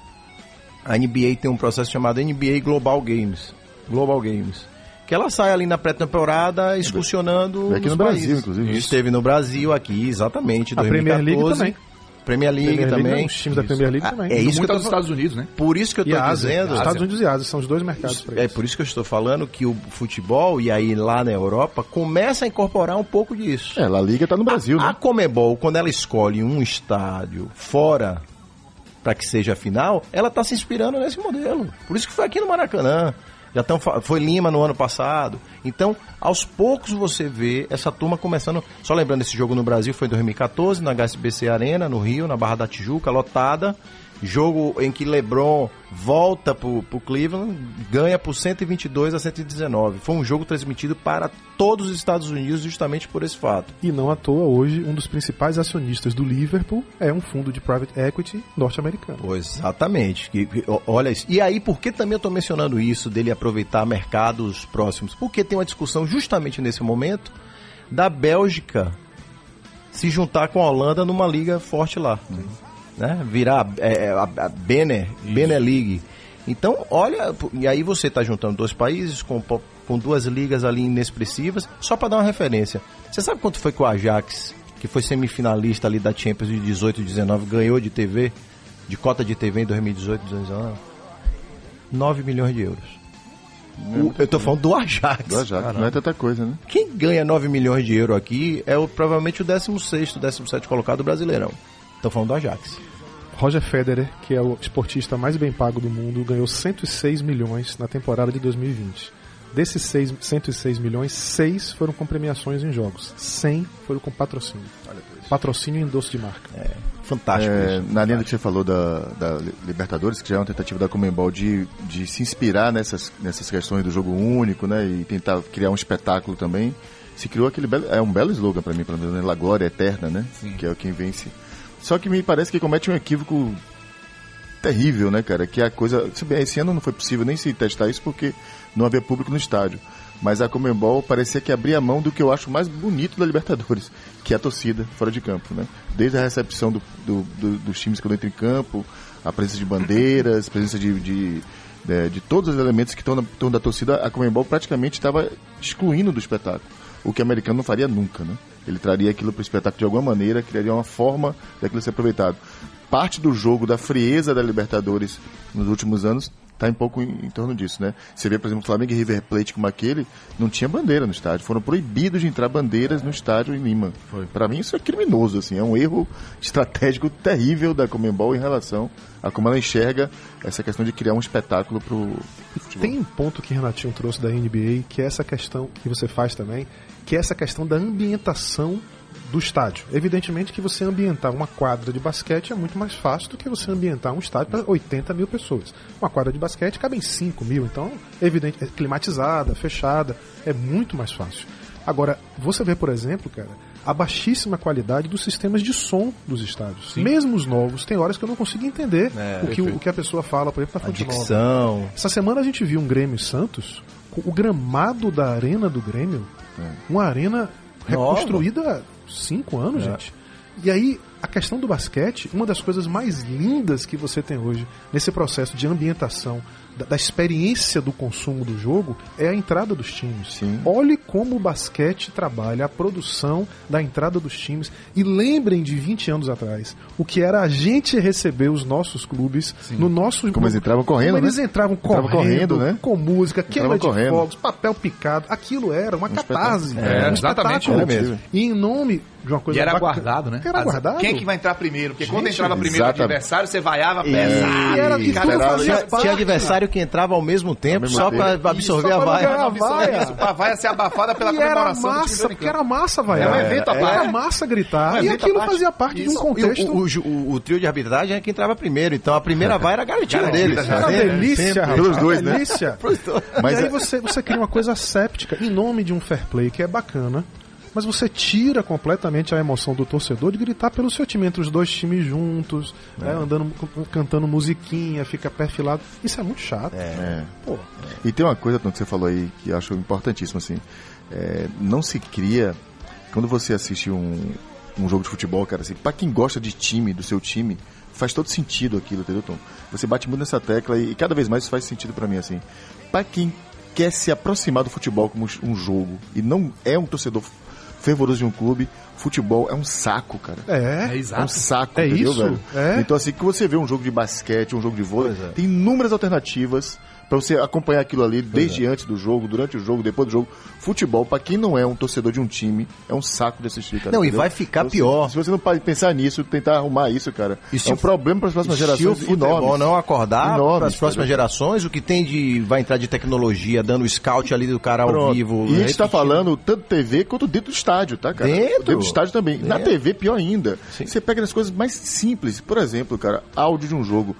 a NBA tem um processo chamado NBA Global Games. Global Games. Que ela sai ali na pré-temporada excursionando Aqui nos no Brasil, países. inclusive, isso. Esteve no Brasil aqui, exatamente. A Premier League 2014. também. Premier League Premier League, também. não, os times da Premier League Ah, também. É isso que eu tô Estados Unidos, né? Por isso que eu E tô a Ásia. dizendo. Estados Unidos e Ásia são os dois mercados para É isso. por isso que eu estou falando que o futebol, e aí lá na Europa, começa a incorporar um pouco disso. É, La Liga tá no Brasil, A né? Comebol, quando ela escolhe um estádio fora para que seja a final, ela está se inspirando nesse modelo. Por isso que foi aqui no Maracanã. Já tão, foi Lima no ano passado. Então, aos poucos você vê essa turma começando. Só lembrando, esse jogo no Brasil foi em 2014, na HSBC Arena, no Rio, na Barra da Tijuca, lotada. Jogo em que LeBron volta pro, pro Cleveland, ganha por 122 a 119. Foi um jogo transmitido para todos os Estados Unidos justamente por esse fato. E não à toa, hoje, um dos principais acionistas do Liverpool é um fundo de private equity norte-americano. Pois, exatamente. Que- que- o- olha isso. E aí, por que também eu tô mencionando isso, dele aproveitar mercados próximos? Porque tem uma discussão justamente nesse momento da Bélgica se juntar com a Holanda numa liga forte lá. Né? Virar é, é, a, a Bener League. Então, olha, e aí você tá juntando dois países com, com duas ligas ali inexpressivas, só para dar uma referência. Você sabe quanto foi que o Ajax, que foi semifinalista ali da Champions de 18 e 19, ganhou de TV, de cota de TV em 2018 2019? 9 milhões de euros. O- eu tô falando do Ajax. Do Ajax, Caramba. não é tanta coisa, né? Quem ganha 9 milhões de euros aqui é o, provavelmente o 16º, 17 colocado do Brasileirão. Tô falando do Ajax. Roger Federer, que é o esportista mais bem pago do mundo, ganhou 106 milhões na temporada de 2020. Desses seis- 106 milhões, 6 foram com premiações em jogos. 100 foram com patrocínio. Patrocínio e endosso de marca. Fantástico É, isso. na linha do que você falou da, da Libertadores, que já é uma tentativa da Comembol de, de se inspirar nessas, nessas questões do jogo único, né? E tentar criar um espetáculo também. Se criou aquele belo, é um belo slogan pra mim, pelo menos, né? La Glória Eterna, né? Que é quem vence. Só que me parece que comete um equívoco terrível, né, cara? Que a coisa. Esse ano não foi possível nem se testar isso porque não havia público no estádio. Mas a Comembol parecia que abria mão do que eu acho mais bonito da Libertadores, que é a torcida fora de campo, né? Desde a recepção do, do- do- dos times quando entram em campo, a presença de bandeiras, presença de, de, de, de todos os elementos que estão na torno da torcida, a Comembol praticamente estava excluindo do espetáculo. O que o americano não faria nunca, né? Ele traria aquilo para o espetáculo de alguma maneira, criaria uma forma daquilo ser aproveitado. Parte do jogo, da frieza da Libertadores nos últimos anos, está um pouco em, em torno disso, né? Você vê, por exemplo, Flamengo e River Plate como aquele, não tinha bandeira no estádio. Foram proibidos de entrar bandeiras no estádio em Lima. Para mim isso é criminoso, assim, é um erro estratégico terrível da Comembol em relação a como ela enxerga essa questão de criar um espetáculo pro futebol. Tem um ponto que Renatinho trouxe da NBA, que é essa questão que você faz também, que é essa questão da ambientação do estádio. Evidentemente que você ambientar uma quadra de basquete é muito mais fácil do que você ambientar um estádio para 80 mil pessoas. Uma quadra de basquete cabe em 5 mil, então, evidente, é climatizada, fechada, é muito mais fácil. Agora, você vê, por exemplo, cara, a baixíssima qualidade dos sistemas de som dos estádios. Mesmo os novos, tem horas que eu não consigo entender É, o, que, o que a pessoa fala, por exemplo, na A fonte nova. Essa semana a gente viu um Grêmio Santos, o gramado da arena do Grêmio, uma arena reconstruída há cinco anos, gente. E aí, a questão do basquete, uma das coisas mais lindas que você tem hoje nesse processo de ambientação, da, da experiência do consumo do jogo, é a entrada dos times. Sim. Olhe como o basquete trabalha a produção da entrada dos times. E lembrem de 20 anos atrás, o que era a gente receber os nossos clubes no nosso. Como eles entravam correndo, Como eles né? entravam Entravam correndo, correndo, né? com música, queima de correndo. fogos, papel picado. Aquilo era uma catarse. É, um exatamente, espetáculo. era mesmo. E em nome de uma coisa E era bacana- aguardado, né? Era aguardado. Quem que vai entrar primeiro? Porque quando Gente, entrava primeiro o adversário, você vaiava pesado. E era- e Cara, tudo era- fazia Tinha, parte. tinha adversário que entrava ao mesmo tempo mesmo só para absorver Isso, a pra vaia. a vaia. Isso, pra vaia ser abafada pela E era comemoração time massa, porque era massa, vai. É um evento à Era massa gritar. E aquilo fazia parte de um contexto. O, trio de arbitragem é quem entrava primeiro, então a primeira vai era garantida deles. Era delícia. Pelos dois, né? delícia. Mas e aí é- você, você cria uma coisa séptica em nome de um fair play que é bacana, mas você tira completamente a emoção do torcedor de gritar pelo seu time, entre os dois times juntos, né, andando, cantando musiquinha, fica perfilado. Isso é muito chato. É. Pô, E tem uma coisa que você falou aí que eu acho importantíssimo, assim. É, não se cria. Quando você assiste um, um jogo de futebol, cara, assim, pra quem gosta de time, do seu time, faz todo sentido aquilo, entendeu, Tom? Você bate muito nessa tecla e, e cada vez mais isso faz sentido pra mim, assim. Pra quem quer se aproximar do futebol como um jogo e não é um torcedor fervoroso de um clube, Futebol é um saco, cara. É. É É um exato. saco, É entendeu, isso? velho? É. Então, assim, que você vê um jogo de basquete, um jogo de vôlei, é. tem inúmeras alternativas pra você acompanhar aquilo ali desde antes do jogo, durante o jogo, depois do jogo. Futebol, pra quem não é um torcedor de um time, é um saco de assistir, cara. Não, e entendeu? vai ficar Então, pior. Se, você não pode pensar nisso, tentar arrumar isso, cara, E se é um o- problema para as próximas Se o gerações futebol enormes. não acordar para as próximas entendeu? gerações, o que tem de. vai entrar de tecnologia, dando scout ali do cara ao Pronto. vivo. E a gente tá repetindo. falando tanto TV quanto dentro do estádio, tá, cara? Dentro? do estádio também. Na Dentro. TV, pior ainda. Sim. Você pega as coisas mais simples. Por exemplo, cara, áudio de um jogo.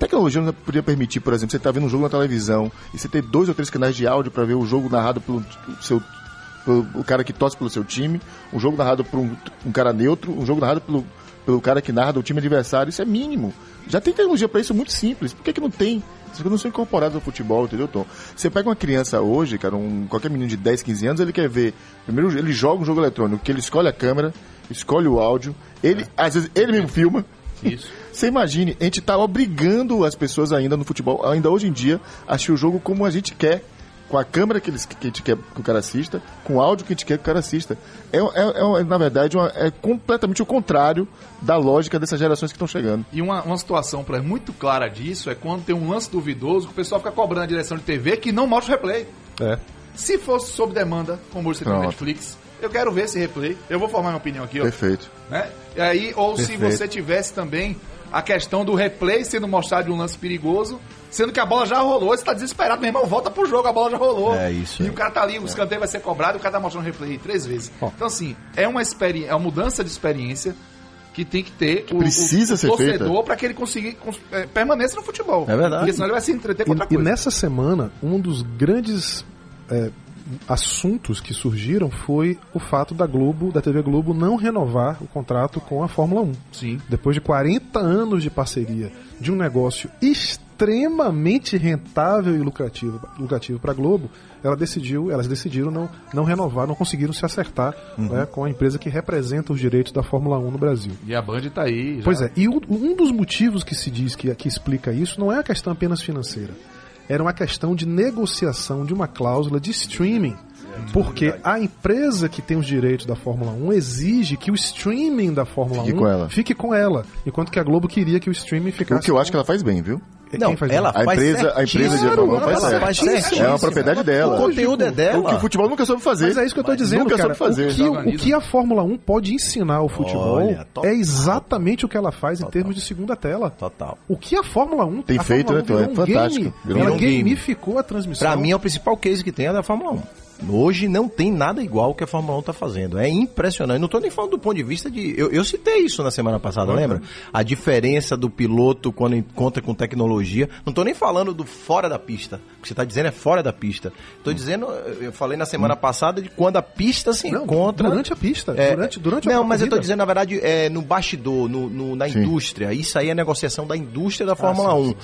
Tecnologia não podia permitir, por exemplo, você tá vendo um jogo na televisão e você ter dois ou três canais de áudio para ver o jogo narrado pelo seu pelo o cara que torce pelo seu time, um jogo narrado por um, um cara neutro, um jogo narrado pelo, pelo cara que narra do time adversário. Isso é mínimo. Já tem tecnologia para isso muito simples. Por que, que não tem? Coisas não são incorporadas ao futebol, entendeu, Tom? Você pega uma criança hoje, cara, um, qualquer menino de 10, 15 anos, ele quer ver. Primeiro, ele joga um jogo eletrônico, que ele escolhe a câmera, escolhe o áudio, ele, às vezes, ele mesmo filma. Isso. Você imagine, a gente tá obrigando as pessoas ainda no futebol, ainda hoje em dia, a assistir o jogo como a gente quer. Com a câmera que, eles, que a gente quer que o cara assista, com o áudio que a gente quer que o cara assista. É, é- é, na verdade, uma- é completamente o contrário da lógica dessas gerações que estão chegando. E uma, uma situação pra, muito clara disso é quando tem um lance duvidoso que o pessoal fica cobrando a direção de TV que não mostra o replay. É. Se fosse sob demanda, como você tem Pronto. Netflix, eu quero ver esse replay. Eu vou formar minha opinião aqui, ó. Perfeito. né? E aí, ou se Perfeito. você tivesse também a questão do replay sendo mostrado de um lance perigoso, sendo que a bola já rolou, você tá desesperado, meu irmão, volta pro jogo, a bola já rolou. É isso E aí. o cara tá ali, o escanteio vai ser cobrado, e o cara tá mostrando o replay três vezes. Então, assim, é uma experiência, é uma mudança de experiência que tem que ter o, precisa o, o ser torcedor para que ele consiga cons- é, permaneça no futebol. É verdade. Porque senão ele vai se entreter com outra E, e coisa. nessa semana, um dos grandes é, assuntos que surgiram foi o fato da Globo, da TV Globo, não renovar o contrato com a Fórmula 1. Sim. Depois de 40 anos de parceria de um negócio extremamente rentável e lucrativo, lucrativo para a Globo, ela decidiu, elas decidiram não, não renovar, não conseguiram se acertar né, com a empresa que representa os direitos da Fórmula 1 no Brasil. E a Band tá aí. já- Pois é, e o- um dos motivos que se diz que, que explica isso não é a questão apenas financeira. Era uma questão de negociação de uma cláusula de streaming. Porque a empresa que tem os direitos da Fórmula 1 exige que o streaming da Fórmula Fique 1 com ela. fique com ela. Enquanto que a Globo queria que o streaming O ficasse. que eu acho que ela faz bem, viu? Não, faz ela? A faz empresa- a empresa de 1 faz Ela faz É uma propriedade dela. O conteúdo é O que dela. o futebol nunca soube fazer. Mas é isso que eu tô dizendo, Nunca cara. soube fazer. O, que, o que a Fórmula 1 pode ensinar ao futebol Olha, total. é exatamente o que ela faz em termos de segunda tela. Total. O que a Fórmula 1 Tem a feito, Fórmula né, Tom? É 1 virou um fantástico. Game, Virou ela um game. gamificou a transmissão. Pra mim é o principal case que tem é da Fórmula 1. Hoje não tem nada igual que a Fórmula 1 tá fazendo. É impressionante. Não tô nem falando do ponto de vista de. Eu, eu citei isso na semana passada, lembra? A diferença do piloto quando encontra com tecnologia. Não tô nem falando do fora da pista. O que você tá dizendo é fora da pista. Tô dizendo, eu falei na semana passada de quando a pista se Não, encontra. durante a pista. É, durante, durante a não, mas eu corrida. dizendo, na verdade, é, no bastidor, no, no- na Sim. indústria. Isso aí é negociação da indústria Ah, da Fórmula 1.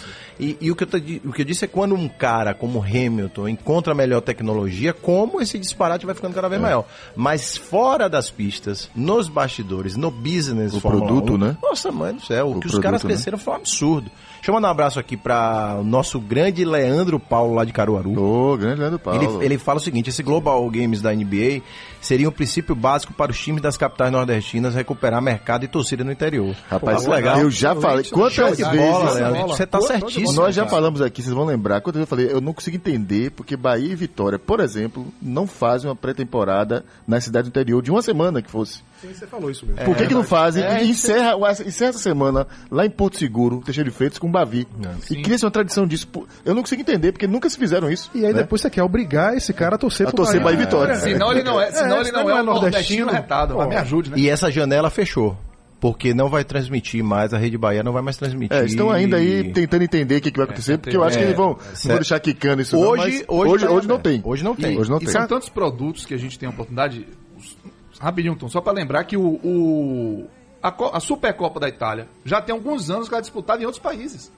E, e o, que eu o que eu disse é quando um cara como Hamilton encontra melhor tecnologia, como esse disparate vai ficando cada vez maior. Mas fora das pistas, nos bastidores, no business O Fórmula produto, 1, né? Nossa, mãe do céu, o, O que os produto, caras né? cresceram foi um absurdo. Deixa eu mandar um abraço aqui para o nosso grande Leandro Paulo lá de Caruaru. Ô, grande Leandro Paulo. Ele, ele fala o seguinte: esse Global Games da NBA seria um princípio básico para os times das capitais nordestinas recuperar mercado e torcida no interior. Rapaz, Pô, legal. eu já falei. Quantas Show de vezes... bola. Você tá certíssimo. Nós já cara. falamos aqui, vocês vão lembrar, quando eu falei, eu não consigo entender porque Bahia e Vitória, por exemplo, não fazem uma pré-temporada na cidade do interior de uma semana que fosse. Sim, você falou isso mesmo. Por que, que não fazem? É, e encerra, o- encerra essa semana lá em Porto Seguro, Teixeira de Freitas, com Bavi. e cria-se uma tradição disso. Eu não consigo entender, porque nunca se fizeram isso. E aí né? depois você quer obrigar esse cara a torcer A pro torcer Bahia e Vitória. Senão ele não é, senão É, ele não é, não é um nordestino nordestino. retado. Pô. me ajude, né? E essa janela fechou. Porque não vai transmitir mais, a Rede Bahia não vai mais transmitir. É, estão ainda aí tentando entender o que, que vai acontecer, porque eu acho que é, eles vão, não vão deixar quicando isso não, Hoje, mas hoje, hoje, tá hoje não tem. Hoje não tem. E, Hoje não e tem. são tantos produtos que a gente tem a oportunidade. Rapidinho, Tom, só para lembrar que o, o- a, a Supercopa da Itália já tem alguns anos que ela é disputada em outros países.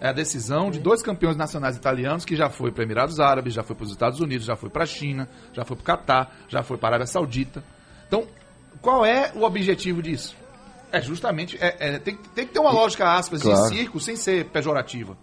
É a decisão de dois campeões nacionais italianos que já foi para Emirados Árabes, já foi para os Estados Unidos, já foi para a China, já foi para o Catar, já foi para a Arábia Saudita. Então, qual é o objetivo disso? É justamente. é- é- tem, tem que ter uma lógica, aspas, Claro. de circo sem ser pejorativa.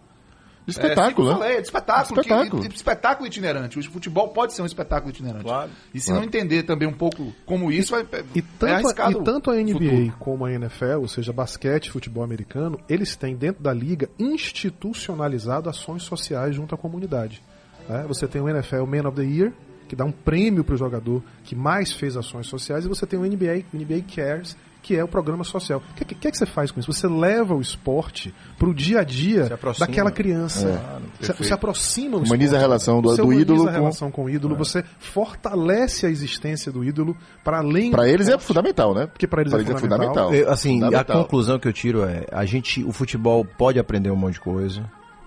De espetáculo, é, né? Falei, de espetáculo. Espetáculo. Que, de espetáculo itinerante. O futebol pode ser um espetáculo itinerante. Claro. E se não entender também um pouco como isso, vai, E é tanto, a, arriscado e tanto a NBA futuro. como a NFL, ou seja, basquete e futebol americano, eles têm dentro da liga institucionalizado ações sociais junto à comunidade. né? Você tem o NFL Man of the Year, que dá um prêmio para o jogador que mais fez ações sociais, e você tem o NBA, o NBA Cares, que é o programa social. O que, que, que é que você faz com isso? Você leva o esporte para o dia a dia daquela criança. você, você aproxima o Humaniza esporte. a relação do- Você do humaniza ídolo a com- relação com o ídolo, você fortalece a existência do ídolo para além do eles é fundamental, né? Porque pra eles é fundamental. Eu, assim, a Fundamental. conclusão que eu tiro é, a gente, o futebol pode aprender um monte de coisa,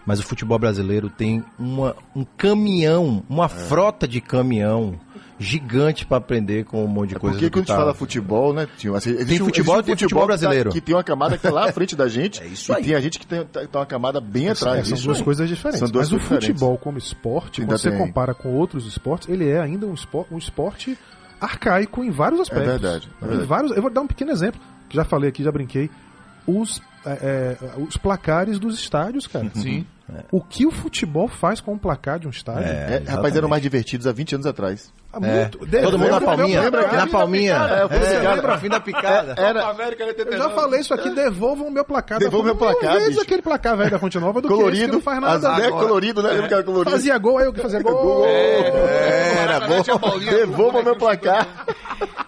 mas o futebol brasileiro tem uma, um caminhão, uma frota de caminhão gigante pra aprender com um monte de coisa. Porque do quando a gente tá- fala futebol, né, tio? Assim, existe Tem futebol, um tem futebol que tá- brasileiro. Que, tem uma camada que tá lá à frente da gente. É isso e aí. tem a gente que tem, tá, tá uma camada bem É, atrás. são Isso duas aí. coisas diferentes. São duas Mas o coisas diferentes. futebol como esporte, Ainda quando você tem. compara com outros esportes, ele é ainda um esporte, um esporte arcaico em vários aspectos. verdade, é Em verdade. vários, eu vou dar um pequeno exemplo, que já falei aqui, já brinquei. Os, é, é, os placares dos estádios, cara. Sim. O que o futebol faz com o placar de um estádio? É, rapaz, eram mais divertidos há 20 anos atrás. Há É. muito- Todo mundo na palminha, lembra- na palminha. É, você É, lembra? Fim da picada. Era, América Eu já falei isso aqui, devolvam o meu placar. da Devolva Fonte- meu placar, bicho. aquele placar velho da Fonte Nova do que esse que colorido. não faz nada. Né, colorido, né? Lembra que era colorido? Fazia gol, aí eu que fazia gol. Gol. Era bom. Devolva meu placar.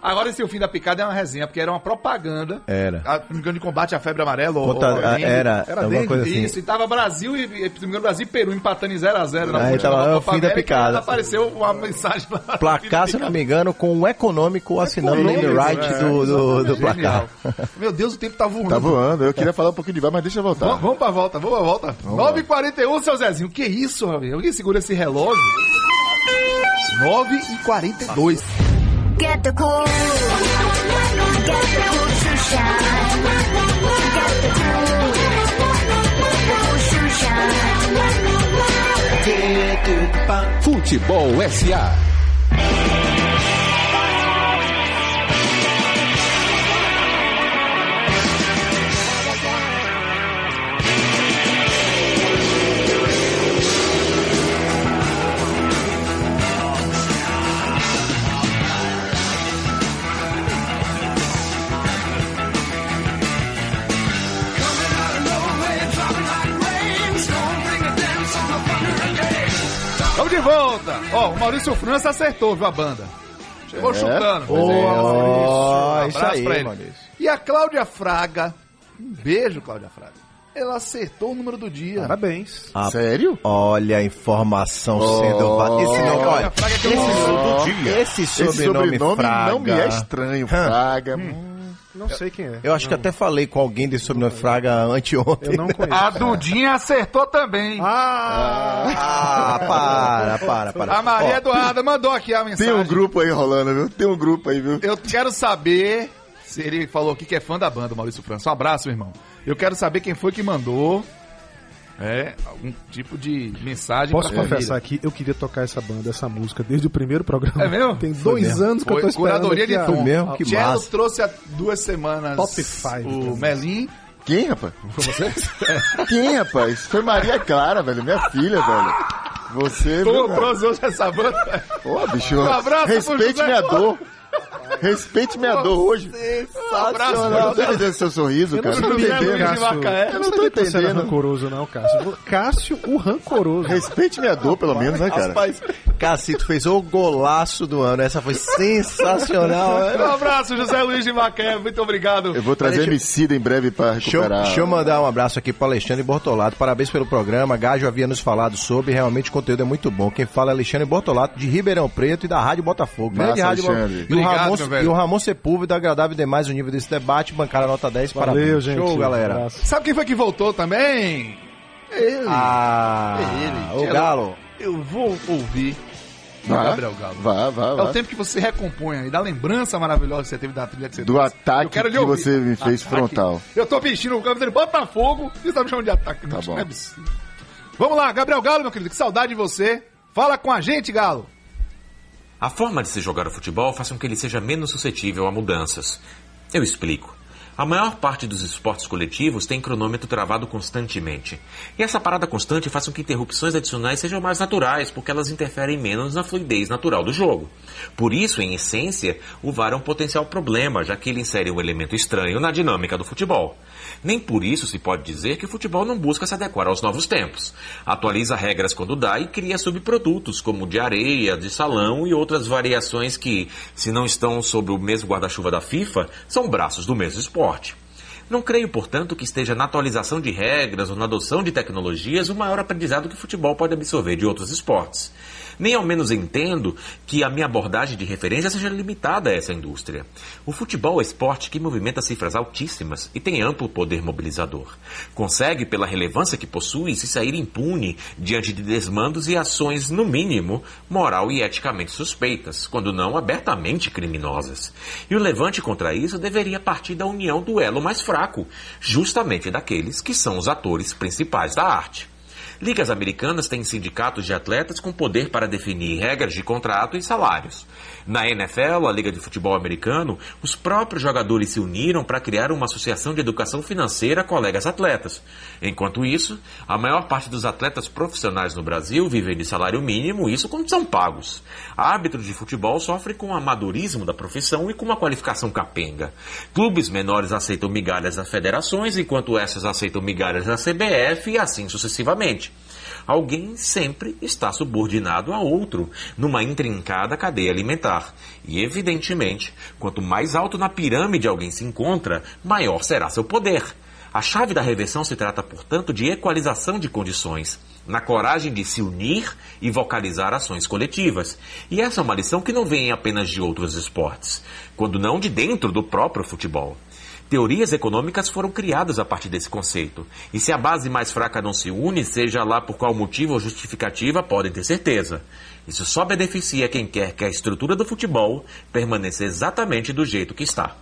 Agora esse o fim da picada é uma resenha, porque era uma propaganda. Era. A, se me engano, de combate à febre amarela. ou- Conta- ou a- era, Era alguma coisa assim. Isso, e tava Brasil e, e, Brasil e Peru empatando em 0x0 na Aí Fonte tava, é o fim da picada. e Apareceu uma mensagem lá. Placar, se não me engano, com um econômico assinando o name right é, do, do, do placar. Meu Deus, o tempo tá voando. Tá voando. Eu queria falar um pouquinho de VAR, mas deixa eu voltar. Vamos, vamos pra volta, vamos pra volta. 9h41, seu Zezinho. Que isso, Ravel? Alguém segura esse relógio? 9h42. Get the cool. Get the cool to shine. Get the cool. The cool to shine. Futebol SA. Bye. Vamos de volta. Ó, o Maurício França acertou, viu, a banda. Chegou É? chutando. Boa, Maurício. Um Isso abraço aí, pra ele. Maurício. E a Cláudia Fraga, um beijo, Cláudia Fraga. Ela acertou o número do dia. Parabéns. Ah, Sério? Olha a informação sendo... va- Esse nome, olha, Fraga eu esse, esse Esse sobrenome, Fraga... não me é estranho. Fraga. Não sei quem é. Eu acho que até falei com alguém desse sobrenome Fraga anteontem. Eu não conheço. A Dudinha acertou também. Ah, para, para, para. A Maria Ó, Eduarda mandou aqui a mensagem. Tem um grupo aí rolando, viu? Tem um grupo aí, viu? Eu quero saber se ele falou aqui que é fã da banda, Maurício França. Um abraço, meu irmão. Eu quero saber quem foi que mandou é, algum tipo de mensagem Posso confessar aqui, eu queria tocar essa banda, essa música, desde o primeiro programa. É mesmo? Tem Foi dois mesmo. anos que eu tô Foi esperando. curadoria de tom. mesmo? Que Cello massa. trouxe há duas semanas Top five, o. Melim. Quem, rapaz? Quem, rapaz? Foi Maria Clara, velho. Minha filha, velho. Você, velho? trouxe hoje essa banda. Pô, bicho. Um abraço Respeite minha dor. Respeite minha dor hoje. Um abraço Eu não tô entendendo seu sorriso, cara. Eu não tô entendendo. Cássio... Macaé. Eu não tô era entendendo. rancoroso, não, Cássio. Cássio, o rancoroso. Respeite minha dor, pelo menos, né, cara? Rapaz, Cacito fez o golaço do ano. Essa foi sensacional. Um abraço, José Luiz de Macaé. Muito obrigado. Eu vou trazer Deixa- Emicida em breve Deixa eu, recuperar. deixa eu mandar um abraço aqui para Alexandre Bortolato. Parabéns pelo programa. Gajo havia nos falado sobre. Realmente o conteúdo é muito bom. Quem fala é Alexandre Bortolato, de Ribeirão Preto e da Rádio Botafogo. Grande Rádio Alexandre. E Obrigado, Ramon, meu velho. e o Ramon Sepúlveda, agradável demais o nível desse debate. Bancária nota 10. Valeu, Parabéns. gente. Show, galera. Um. Sabe quem foi que voltou também? Ele. Ah, Ele. o Galo. Eu vou ouvir o Vá, Gabriel Galo. vá, vá, É vá. o tempo que você recompõe aí, da lembrança maravilhosa que você teve da trilha que você Do trouxe. ataque Eu quero lhe que ouvir. você me fez Ataque. frontal. Eu tô vestindo o campo dele Botafogo e você tá me chamando de ataque. Tá Não, bom. é. Vamos lá, Gabriel Galo, meu querido, que saudade de você. Fala com a gente, Galo. A forma de se jogar o futebol faz com que ele seja menos suscetível a mudanças. Eu explico. A maior parte dos esportes coletivos tem cronômetro travado constantemente. E essa parada constante faz com que interrupções adicionais sejam mais naturais, porque elas interferem menos na fluidez natural do jogo. Por isso, em essência, o VAR é um potencial problema, já que ele insere um elemento estranho na dinâmica do futebol. Nem por isso se pode dizer que o futebol não busca se adequar aos novos tempos. Atualiza regras quando dá e cria subprodutos, como de areia, de salão e outras variações que, se não estão sob o mesmo guarda-chuva da FIFA, são braços do mesmo esporte. Não creio, portanto, que esteja na atualização de regras ou na adoção de tecnologias o maior aprendizado que o futebol pode absorver de outros esportes. Nem ao menos entendo que a minha abordagem de referência seja limitada a essa indústria. O futebol é esporte que movimenta cifras altíssimas e tem amplo poder mobilizador. Consegue, pela relevância que possui, se sair impune diante de desmandos e ações, no mínimo, moral e eticamente suspeitas, quando não abertamente criminosas. E o levante contra isso deveria partir da união do elo mais fraco, justamente daqueles que são os atores principais da arte. Ligas americanas têm sindicatos de atletas com poder para definir regras de contrato e salários. Na NFL, a Liga de Futebol Americano, os próprios jogadores se uniram para criar uma associação de educação financeira a colegas atletas. Enquanto isso, a maior parte dos atletas profissionais no Brasil vivem de salário mínimo, isso quando são pagos. Árbitros de futebol sofrem com o amadorismo da profissão e com uma qualificação capenga. Clubes menores aceitam migalhas das federações, enquanto essas aceitam migalhas da CBF e assim sucessivamente. Alguém sempre está subordinado a outro numa intrincada cadeia alimentar. E, evidentemente, quanto mais alto na pirâmide alguém se encontra, maior será seu poder. A chave da reversão se trata, portanto, de equalização de condições, na coragem de se unir e vocalizar ações coletivas. E essa é uma lição que não vem apenas de outros esportes, quando não de dentro do próprio futebol. Teorias econômicas foram criadas a partir desse conceito. E se a base mais fraca não se une, seja lá por qual motivo ou justificativa, podem ter certeza. Isso só beneficia quem quer que a estrutura do futebol permaneça exatamente do jeito que está.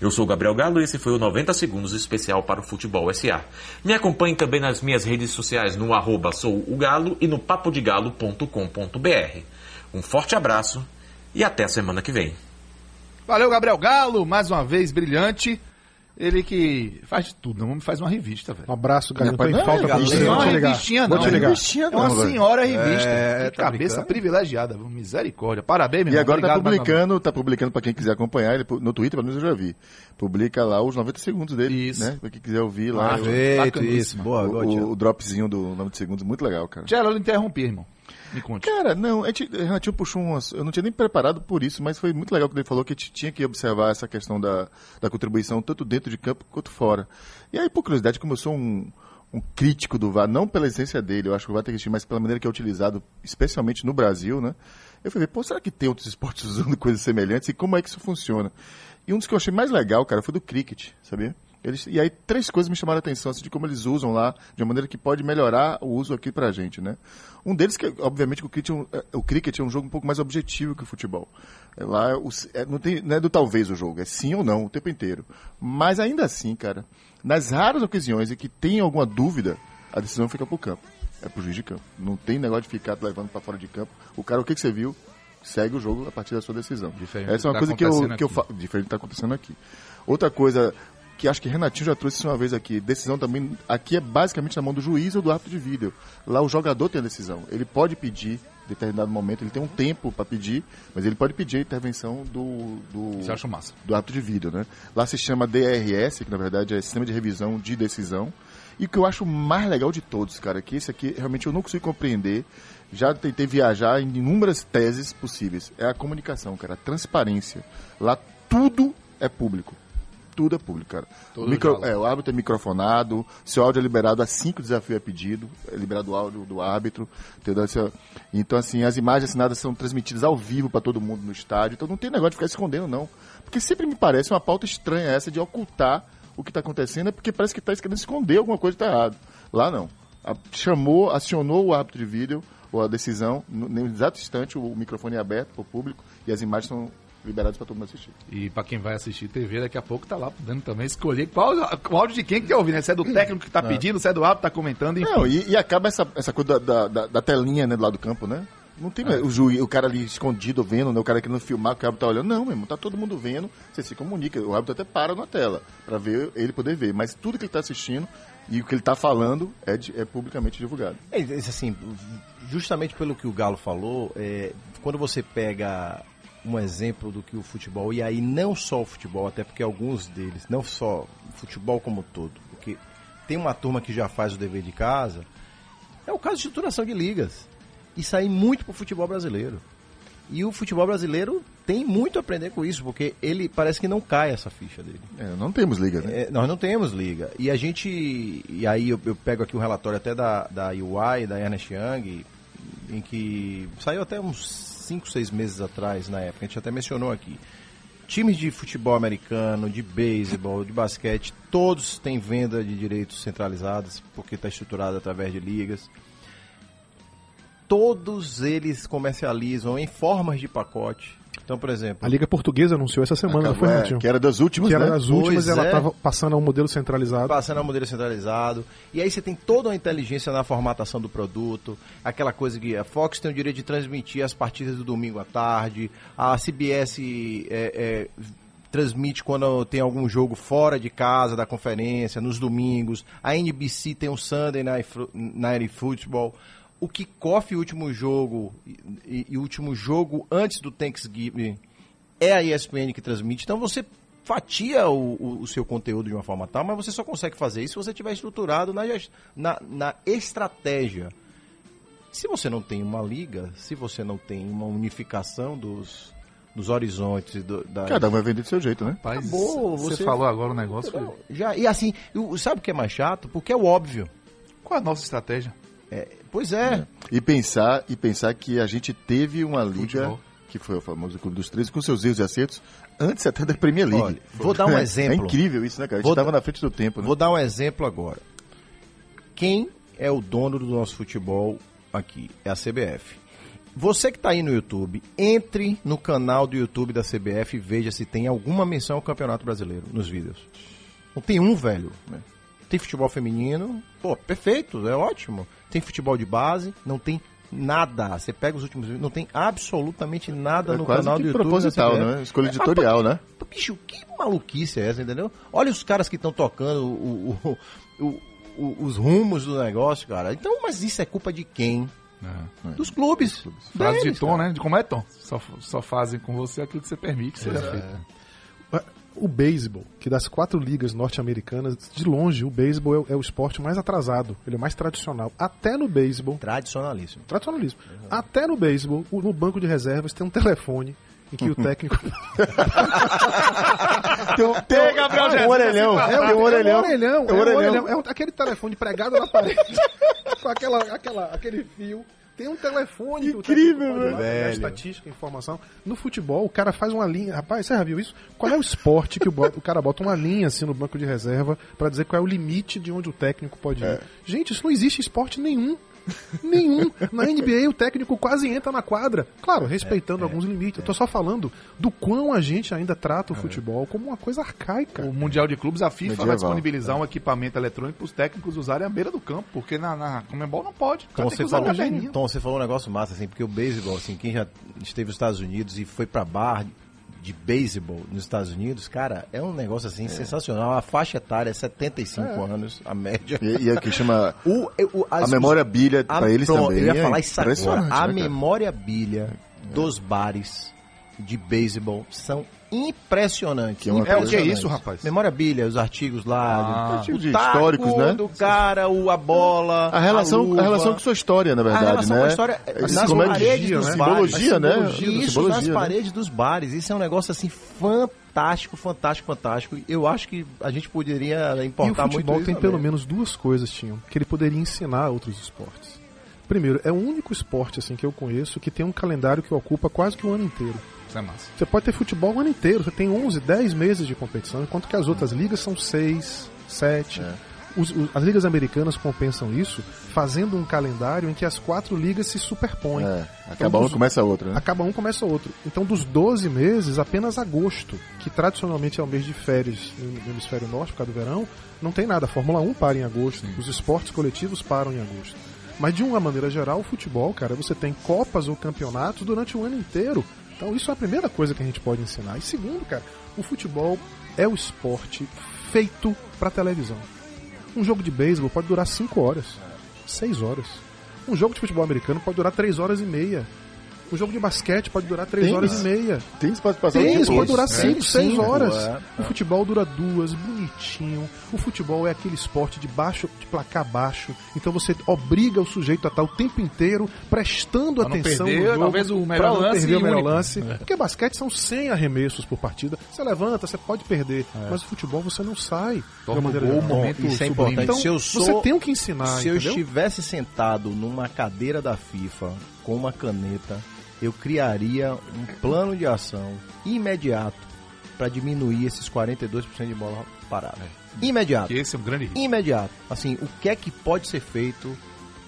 Eu sou Gabriel Galo e esse foi o 90 Segundos especial para o Futebol SA. Me acompanhe também nas minhas redes sociais no arroba Galo e no papodigalo.com.br. Um forte abraço e até a semana que vem. Valeu, Gabriel Galo, mais uma vez brilhante. Ele que faz de tudo, não me faz uma revista, velho. Um abraço, em não é falta revista, você. Não é Vou te uma ligar. revistinha, Vou não. te ligar. Revistinha É uma não, senhora revista. É, que tá cabeça brincando? privilegiada, misericórdia. Parabéns, meu E agora tá Obrigado vez. publicando, tá publicando pra quem quiser acompanhar, ele no Twitter, pelo menos eu já vi. Publica lá os 90 segundos dele, Isso. né? Pra quem quiser ouvir lá. Ah, o- Feito Bacaníssimo. isso, boa, o, boa, o, o dropzinho do 90 segundos, muito legal, cara. Tchela, eu interrompi, irmão. Me conte. Cara, não, a gente, o Renatinho puxou umas. Eu não tinha nem preparado por isso, mas foi muito legal que ele falou que a gente tinha que observar essa questão da, da contribuição, tanto dentro de campo quanto fora. E aí, por curiosidade, como eu sou um, um crítico do VAR, não pela essência dele, eu acho que o VAR tem que existir, mas pela maneira que é utilizado, especialmente no Brasil, né? Eu falei, pô, será que tem outros esportes usando coisas semelhantes e como é que isso funciona? E um dos que eu achei mais legal, cara, foi do cricket, sabia? Eles, e aí, três coisas me chamaram a atenção, assim, de como eles usam lá, de uma maneira que pode melhorar o uso aqui pra gente, né? Um deles que, obviamente, que o cricket, é um- é- o cricket é um jogo um pouco mais objetivo que o futebol. É lá, o- é- não, tem, não é do talvez o jogo, é sim ou não, o tempo inteiro. Mas ainda assim, cara, nas raras ocasiões em que tem alguma dúvida, a decisão fica pro campo. É pro juiz de campo. Não tem negócio de ficar levando pra fora de campo. O cara, o que, que você viu? Segue o jogo a partir da sua decisão. Diferente Essa é uma que coisa tá que eu, que eu falo diferente do que está acontecendo aqui. Outra coisa que acho que Renatinho já trouxe isso uma vez aqui, decisão também, aqui é basicamente na mão do juiz ou do árbitro de vídeo. Lá o jogador tem a decisão. Ele pode pedir, em determinado momento, ele tem um tempo para pedir, mas ele pode pedir a intervenção do, do, do árbitro de vídeo, né? Lá se chama DRS, que na verdade é Sistema de Revisão de Decisão. E o que eu acho mais legal de todos, cara, que esse aqui realmente eu não consigo compreender. Já tentei viajar em inúmeras teses possíveis. É a comunicação, cara, a transparência. Lá tudo é público. Tudo é público, cara. Todo O micro- é, o árbitro é microfonado, seu áudio é liberado assim que o desafio é pedido, é liberado o áudio do árbitro, entendeu? Então, assim, as imagens assinadas são transmitidas ao vivo para todo mundo no estádio, então não tem negócio de ficar escondendo, não. Porque sempre me parece uma pauta estranha essa de ocultar o que está acontecendo, é porque parece que está querendo esconder alguma coisa que está errado. Lá não. A- chamou, acionou o árbitro de vídeo, ou a decisão, no, no exato instante o microfone é aberto para o público e as imagens são liberadas para todo mundo assistir. E pra quem vai assistir TV, daqui a pouco tá lá podendo também escolher qual o áudio de quem que quer ouvir, né? Se é do técnico que tá pedindo, se é do árbitro que tá comentando, enfim. Não, e, e acaba essa, essa coisa da, da, da telinha né, do lado do campo, né? Não tem o juiz, o cara ali escondido vendo, né? o cara querendo filmar, que o árbitro tá olhando. Não, meu irmão, tá todo mundo vendo, você se comunica. O árbitro até para na tela pra ver ele poder ver. Mas tudo que ele tá assistindo e o que ele tá falando é, de- é publicamente divulgado. É, isso assim, justamente pelo que o Galo falou, é, quando você pega um exemplo do que o futebol, e aí não só o futebol, até porque alguns deles, não só o futebol como todo, porque tem uma turma que já faz o dever de casa, é o caso de estruturação de ligas. Isso aí muito pro futebol brasileiro. E o futebol brasileiro tem muito a aprender com isso, porque ele parece que não cai essa ficha dele. É, não temos liga, né? É, nós não temos liga. E a gente. E aí eu, eu pego aqui um relatório até da, da UI, da Ernest Young, em que saiu até uns 5, 6 meses atrás, na época, a gente até mencionou aqui. Times de futebol americano, de beisebol, de basquete, todos têm venda de direitos centralizados, porque está estruturado através de ligas. Todos eles comercializam em formas de pacote. Então, por exemplo, A Liga Portuguesa anunciou essa semana, não foi, É, que era das últimas, Que era né? das últimas Pois e ela é. estava passando a um modelo centralizado. passando ao modelo centralizado. E aí você tem toda uma inteligência na formatação do produto. Aquela coisa que a Fox tem o direito de transmitir as partidas do domingo à tarde. A CBS é, é, transmite quando tem algum jogo fora de casa da conferência, nos domingos. A NBC tem o Sunday Night, Night Football. O kickoff, o último jogo, e, e o último jogo antes do Thanksgiving é a ESPN que transmite. Então você fatia o, o- o seu conteúdo de uma forma tal, mas você só consegue fazer isso se você tiver estruturado na, na, na estratégia. Se você não tem uma liga, se você não tem uma unificação dos, dos horizontes, do, das, Cada um vai vender do seu jeito, né? Rapaz, Acabou, você, você- falou agora um negócio. Já, e assim, o- sabe o que é mais chato? Porque é o óbvio. Qual é a nossa estratégia? É, pois é. E pensar, e pensar que a gente teve uma liga, Futebol. que foi o famoso Clube dos 13, com seus erros e acertos, antes até da Premier League. Olha, vou dar um É- exemplo. É incrível isso, né, cara? A gente Vou estava dar- na frente do tempo, né? Vou dar um exemplo agora. Quem é o dono do nosso futebol aqui? É a CBF. Você que está aí no YouTube, entre no canal do YouTube da CBF e veja se tem alguma menção ao Campeonato Brasileiro nos vídeos. Não tem um, velho. Tem futebol feminino, pô, perfeito, é ótimo. Tem futebol de base, não tem nada. Você pega os últimos não tem absolutamente nada É no canal do YouTube. proposital, né? Escolha É, editorial, né? Bicho, que maluquice é essa, entendeu? Olha os caras que estão tocando o- o- o- o- os rumos do negócio, cara. Então, mas isso é culpa de quem? Dos clubes. Frase de deles, Tom, cara. né? De como é, Tom? Só, só fazem com você aquilo que você permite que seja feito. O beisebol, que das quatro ligas norte-americanas, de longe, o beisebol é, o- é o esporte mais atrasado. Ele é mais tradicional. Até no beisebol, Tradicionalíssimo. tradicionalismo. Até no beisebol, o- no banco de reservas tem um telefone em que o técnico Tem, um- tem Gabriel um Jesus, orelhão. É, Tem um é um orelhão. orelhão. É um É, um orelhão. orelhão. É aquele telefone pregado na parede com aquela, aquela, aquele fio. Tem um telefone. Incrível, velho. Estatística, informação. No futebol, o cara faz uma linha. Rapaz, você já viu isso? Qual é o esporte que o, bo- o cara bota uma linha assim no banco de reserva pra dizer qual é o limite de onde o técnico pode ir? É. Gente, isso não existe em esporte nenhum. Nenhum. Na NBA o técnico quase entra na quadra. Claro, respeitando alguns limites. Eu tô só falando do quão a gente ainda trata o futebol como uma coisa arcaica. O Mundial de Clubes, a FIFA vai Medieval. disponibilizar um equipamento eletrônico para os técnicos usarem à beira do campo, porque na, na Comembol não pode. O cara Tom, tem que você falou. Tom, você falou um negócio massa, assim, porque o beisebol, assim, quem já esteve nos Estados Unidos e foi pra bar de beisebol nos Estados Unidos, cara, é um negócio, assim, sensacional. A faixa etária é 75 anos, a média. E, e é que chama O, o- a as- memória bilha A- pra eles pronto, também. Eu ia é falar isso agora. impressionante, A né, memória bilha dos bares de beisebol são impressionantes. Que é É o que é isso, rapaz? Memória bilha, os artigos lá, Ah. o Artigos de taco históricos, né? do cara, o, a bola, A relação, luva. a relação com sua história, na verdade, A relação né? com a história Esse nas é paredes dos né? bares. Simbologia, né? Isso, Simbologia, nas né? paredes dos bares. Isso é um negócio assim fantástico, fantástico, fantástico. Eu acho que a gente poderia E o importar muito futebol isso tem também. pelo menos duas coisas, tinham, que ele poderia ensinar a outros esportes. Primeiro, é o único esporte assim que eu conheço que tem um calendário que ocupa quase que o ano inteiro. Isso é massa. Você pode ter futebol o ano inteiro, você tem 11, 10 meses de competição, enquanto que as outras ligas são 6, 7. Os- os- as ligas americanas compensam isso fazendo um calendário em que as quatro ligas se superpõem. É, Então, acaba um dos- começa a outra, né? Acaba um, começa outro. Então, dos 12 meses, apenas agosto, que tradicionalmente é o mês de férias no hemisfério norte, por causa do verão, não tem nada. A Fórmula 1 para em agosto, os esportes coletivos param em agosto. Mas de uma maneira geral, o futebol, cara, você tem copas ou campeonatos durante o ano inteiro. Então isso é a primeira coisa que a gente pode ensinar. E segundo, cara, o futebol é o esporte feito para televisão. Um jogo de beisebol pode durar 5 horas, 6 horas. Um jogo de futebol americano pode durar 3 horas e meia. Um jogo de basquete pode durar 3 Tênis. horas e meia. Tem espaço pra passar o Tênis pode durar É. 5, 6 cinco, horas. é. O futebol dura duas, bonitinho. O futebol é aquele esporte de baixo, de placar baixo. Então você obriga o sujeito a estar o tempo inteiro prestando Pra não atenção perder, no jogo. talvez o melhor pra não lance perder o melhor único. lance. Porque basquete são 100 arremessos por partida. Você levanta, você pode perder. Mas o futebol você não sai. Torna de uma o maneira gol um geral. momento isso é importante. Então Se eu você sou- tem o que ensinar, Se eu entendeu? estivesse sentado numa cadeira da FIFA com uma caneta, eu criaria um plano de ação imediato para diminuir esses 42% de bola parada. Imediato. Que esse é um grande risco. Imediato. Assim, o que é que pode ser feito?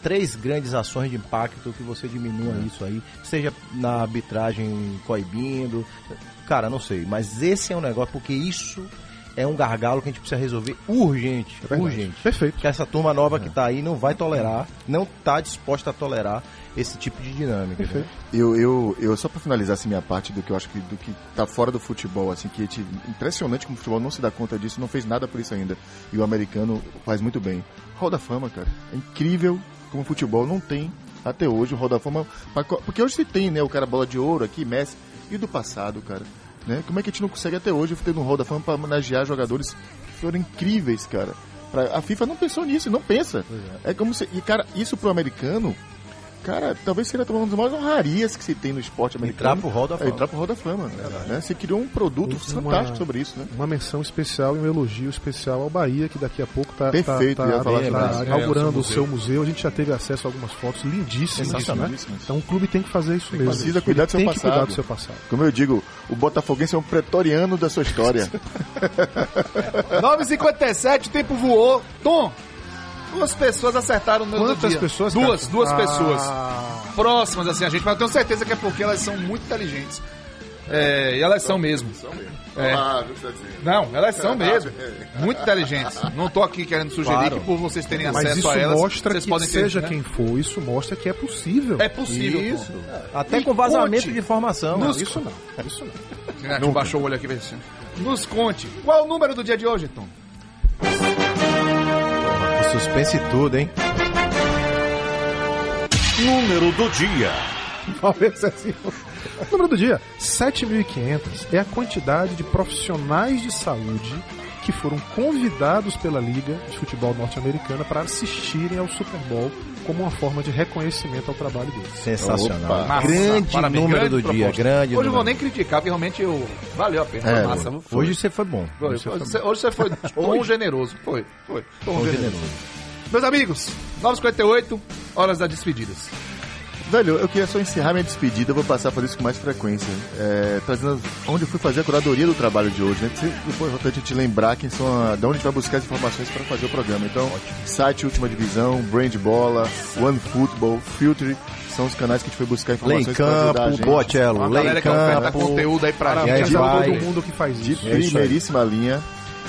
Três grandes ações de impacto que você diminua isso aí, seja na arbitragem coibindo, cara, não sei, mas esse é um negócio porque isso é um gargalo que a gente precisa resolver urgente, É urgente Perfeito. que essa turma nova que tá aí não vai tolerar, não tá disposta a tolerar esse tipo de dinâmica. Entendeu? Eu, eu, eu só pra finalizar assim, minha parte do que eu acho que do que tá fora do futebol, assim, que gente- impressionante como o futebol não se dá conta disso, não fez nada por isso ainda. E o americano faz muito bem. Hall da Fama, cara. É incrível como o futebol não tem até hoje o Hall da Fama. Porque hoje se tem, né, o cara bola de ouro aqui, Messi, e do passado, cara. Né? Como é que a gente não consegue até hoje ter um Hall da Fama pra homenagear jogadores que foram incríveis, cara? Pra- A FIFA não pensou nisso, não pensa. É. como se. E, cara, isso pro americano. Cara, talvez seja uma das maiores honrarias que se tem no esporte americano. Entrar pro Hall da É, Fama. entrar pro Hall da Fama. Né? Você criou um produto Uma- fantástico sobre isso, né? Uma menção especial e um elogio especial ao Bahia, que daqui a pouco está Perfeito, eu ia falar sobre isso. inaugurando É, o o seu seu museu. A gente já teve acesso a algumas fotos lindíssimas, né? Então o clube tem que fazer isso mesmo. precisa cuidar do seu tem que passado. cuidar do seu passado. Como eu digo, o Botafoguense é um pretoriano da sua história. 9h57, o tempo voou. Tom, duas pessoas acertaram no Quantas dia. pessoas? Duas, cara? duas Ah, pessoas. Próximas, assim, a gente, mas eu tenho certeza que é porque elas são muito inteligentes. É, e elas são mesmo. É. Não, elas são mesmo. Muito inteligentes. Não tô aqui querendo sugerir Claro. que por vocês terem Mas acesso isso a elas, mostra vocês que podem ter, seja né? quem for, isso mostra que é possível. É possível. Isso. Tom. Até Me com vazamento conte. de informação. Não, Nos- isso não. Isso não. A gente baixou o olho aqui, Nos conte. Qual é o número do dia de hoje, Tom? Suspense e tudo, hein? Número do dia. Talvez assim. O número do dia, 7.500, é a quantidade de profissionais de saúde que foram convidados pela Liga de Futebol Norte-Americana para assistirem ao Super Bowl como uma forma de reconhecimento ao trabalho deles. Sensacional. Opa. Massa, grande parabéns, número grande do dia, proposta. grande Hoje eu vou nem criticar, porque realmente eu... valeu a pena. É, foi massa. Foi. Hoje você foi bom. Foi. Hoje você Hoje, foi você, hoje você foi tom generoso. Foi, foi. Tom bom. generoso. generoso. Meus amigos, 9h58, horas das despedidas. Velho, eu queria só encerrar minha despedida, eu vou passar a fazer isso com mais frequência. É, trazendo onde eu fui fazer a curadoria do trabalho de hoje, né? Sempre foi importante a gente lembrar quem são a, de onde a gente vai buscar as informações para fazer o programa. Então, site Última Divisão, Brand Bola, One Football, Filter, são os canais que a gente foi buscar Lei informações a campo, Uma lei em galera que oferta campo. conteúdo aí pra aí gente. A vai. todo mundo que faz De isso. É isso aí. primeiríssima linha.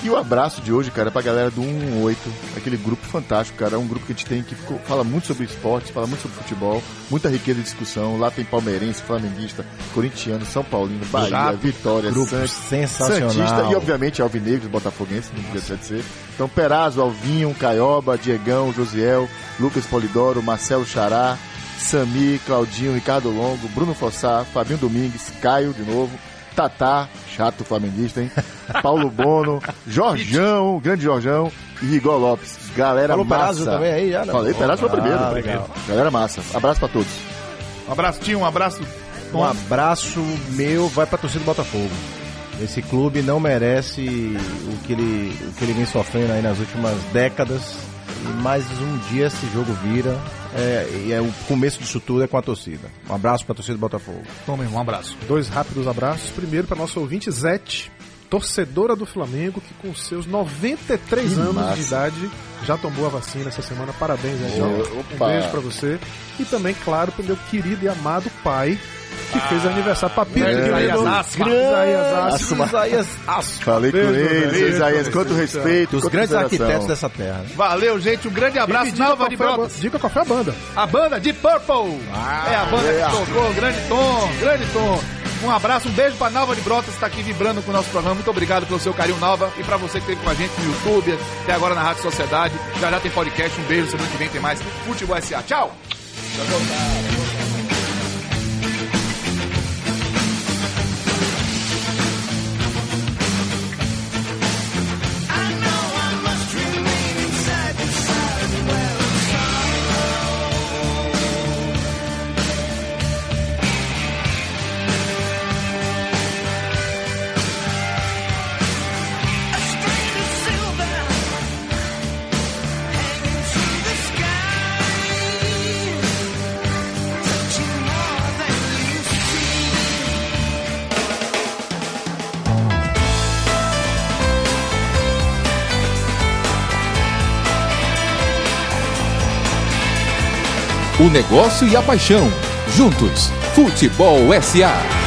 E o abraço de hoje, cara, pra galera do 118, aquele grupo fantástico, cara. É um grupo que a gente tem que fala muito sobre esportes, fala muito sobre futebol, muita riqueza de discussão. Lá tem palmeirense, flamenguista, corintiano, São Paulino, Bahia. Vitória, Grupo Santos, sensacional. Santista e, obviamente, Alvinegros, Botafoguense, não podia ser. Então, Perazzo, Alvinho, Caioba, Diegão, Josiel, Lucas Polidoro, Marcelo Xará, Sami, Claudinho, Ricardo Longo, Bruno Fossá, Fabinho Domingues, Caio de novo, Tatá, chato flamenguista, hein? Paulo Bono, Jorjão, grande Jorjão e Rigol Lopes. Galera Falou massa. Perazzo também aí já? Não? Falei, Perazzo foi o Ah, primeiro. legal. Galera massa. Abraço pra todos. Um abraço, Tinho, um abraço. Um abraço meu vai pra torcida do Botafogo. Esse clube não merece o que ele, o que ele vem sofrendo aí nas últimas décadas. E mais um dia esse jogo vira. É, e é o começo disso tudo é com a torcida. Um abraço pra torcida do Botafogo. Meu irmão, um abraço. Dois rápidos abraços. Primeiro para nosso ouvinte Zete, torcedora do Flamengo, que com seus 93 Que anos massa. de idade já tomou a vacina essa semana. Parabéns. Ô, Um beijo para você. E também, claro, pro meu querido e amado pai, que fez aniversário. Papito, querido. Isaías. Grande Isaías Asma. Isaías Asma. Falei com ele. Isaías, quanto respeito, quanto grandes consideração. arquitetos dessa terra. Valeu, gente. Um grande abraço. qual de Brotas. Diga qual foi a banda. A banda de Purple. é a banda é. que tocou. Grande Tom, grande Tom. Um abraço, um beijo pra Nalva de Brotas, que tá aqui vibrando com o nosso programa. Muito obrigado pelo seu carinho, Nalva. E pra você que esteve com a gente no YouTube, até agora na Rádio Sociedade. Já já tem podcast. Um beijo. Semana que vem tem mais Futebol SA. Tchau. O negócio e a paixão. Juntos. Futebol SA.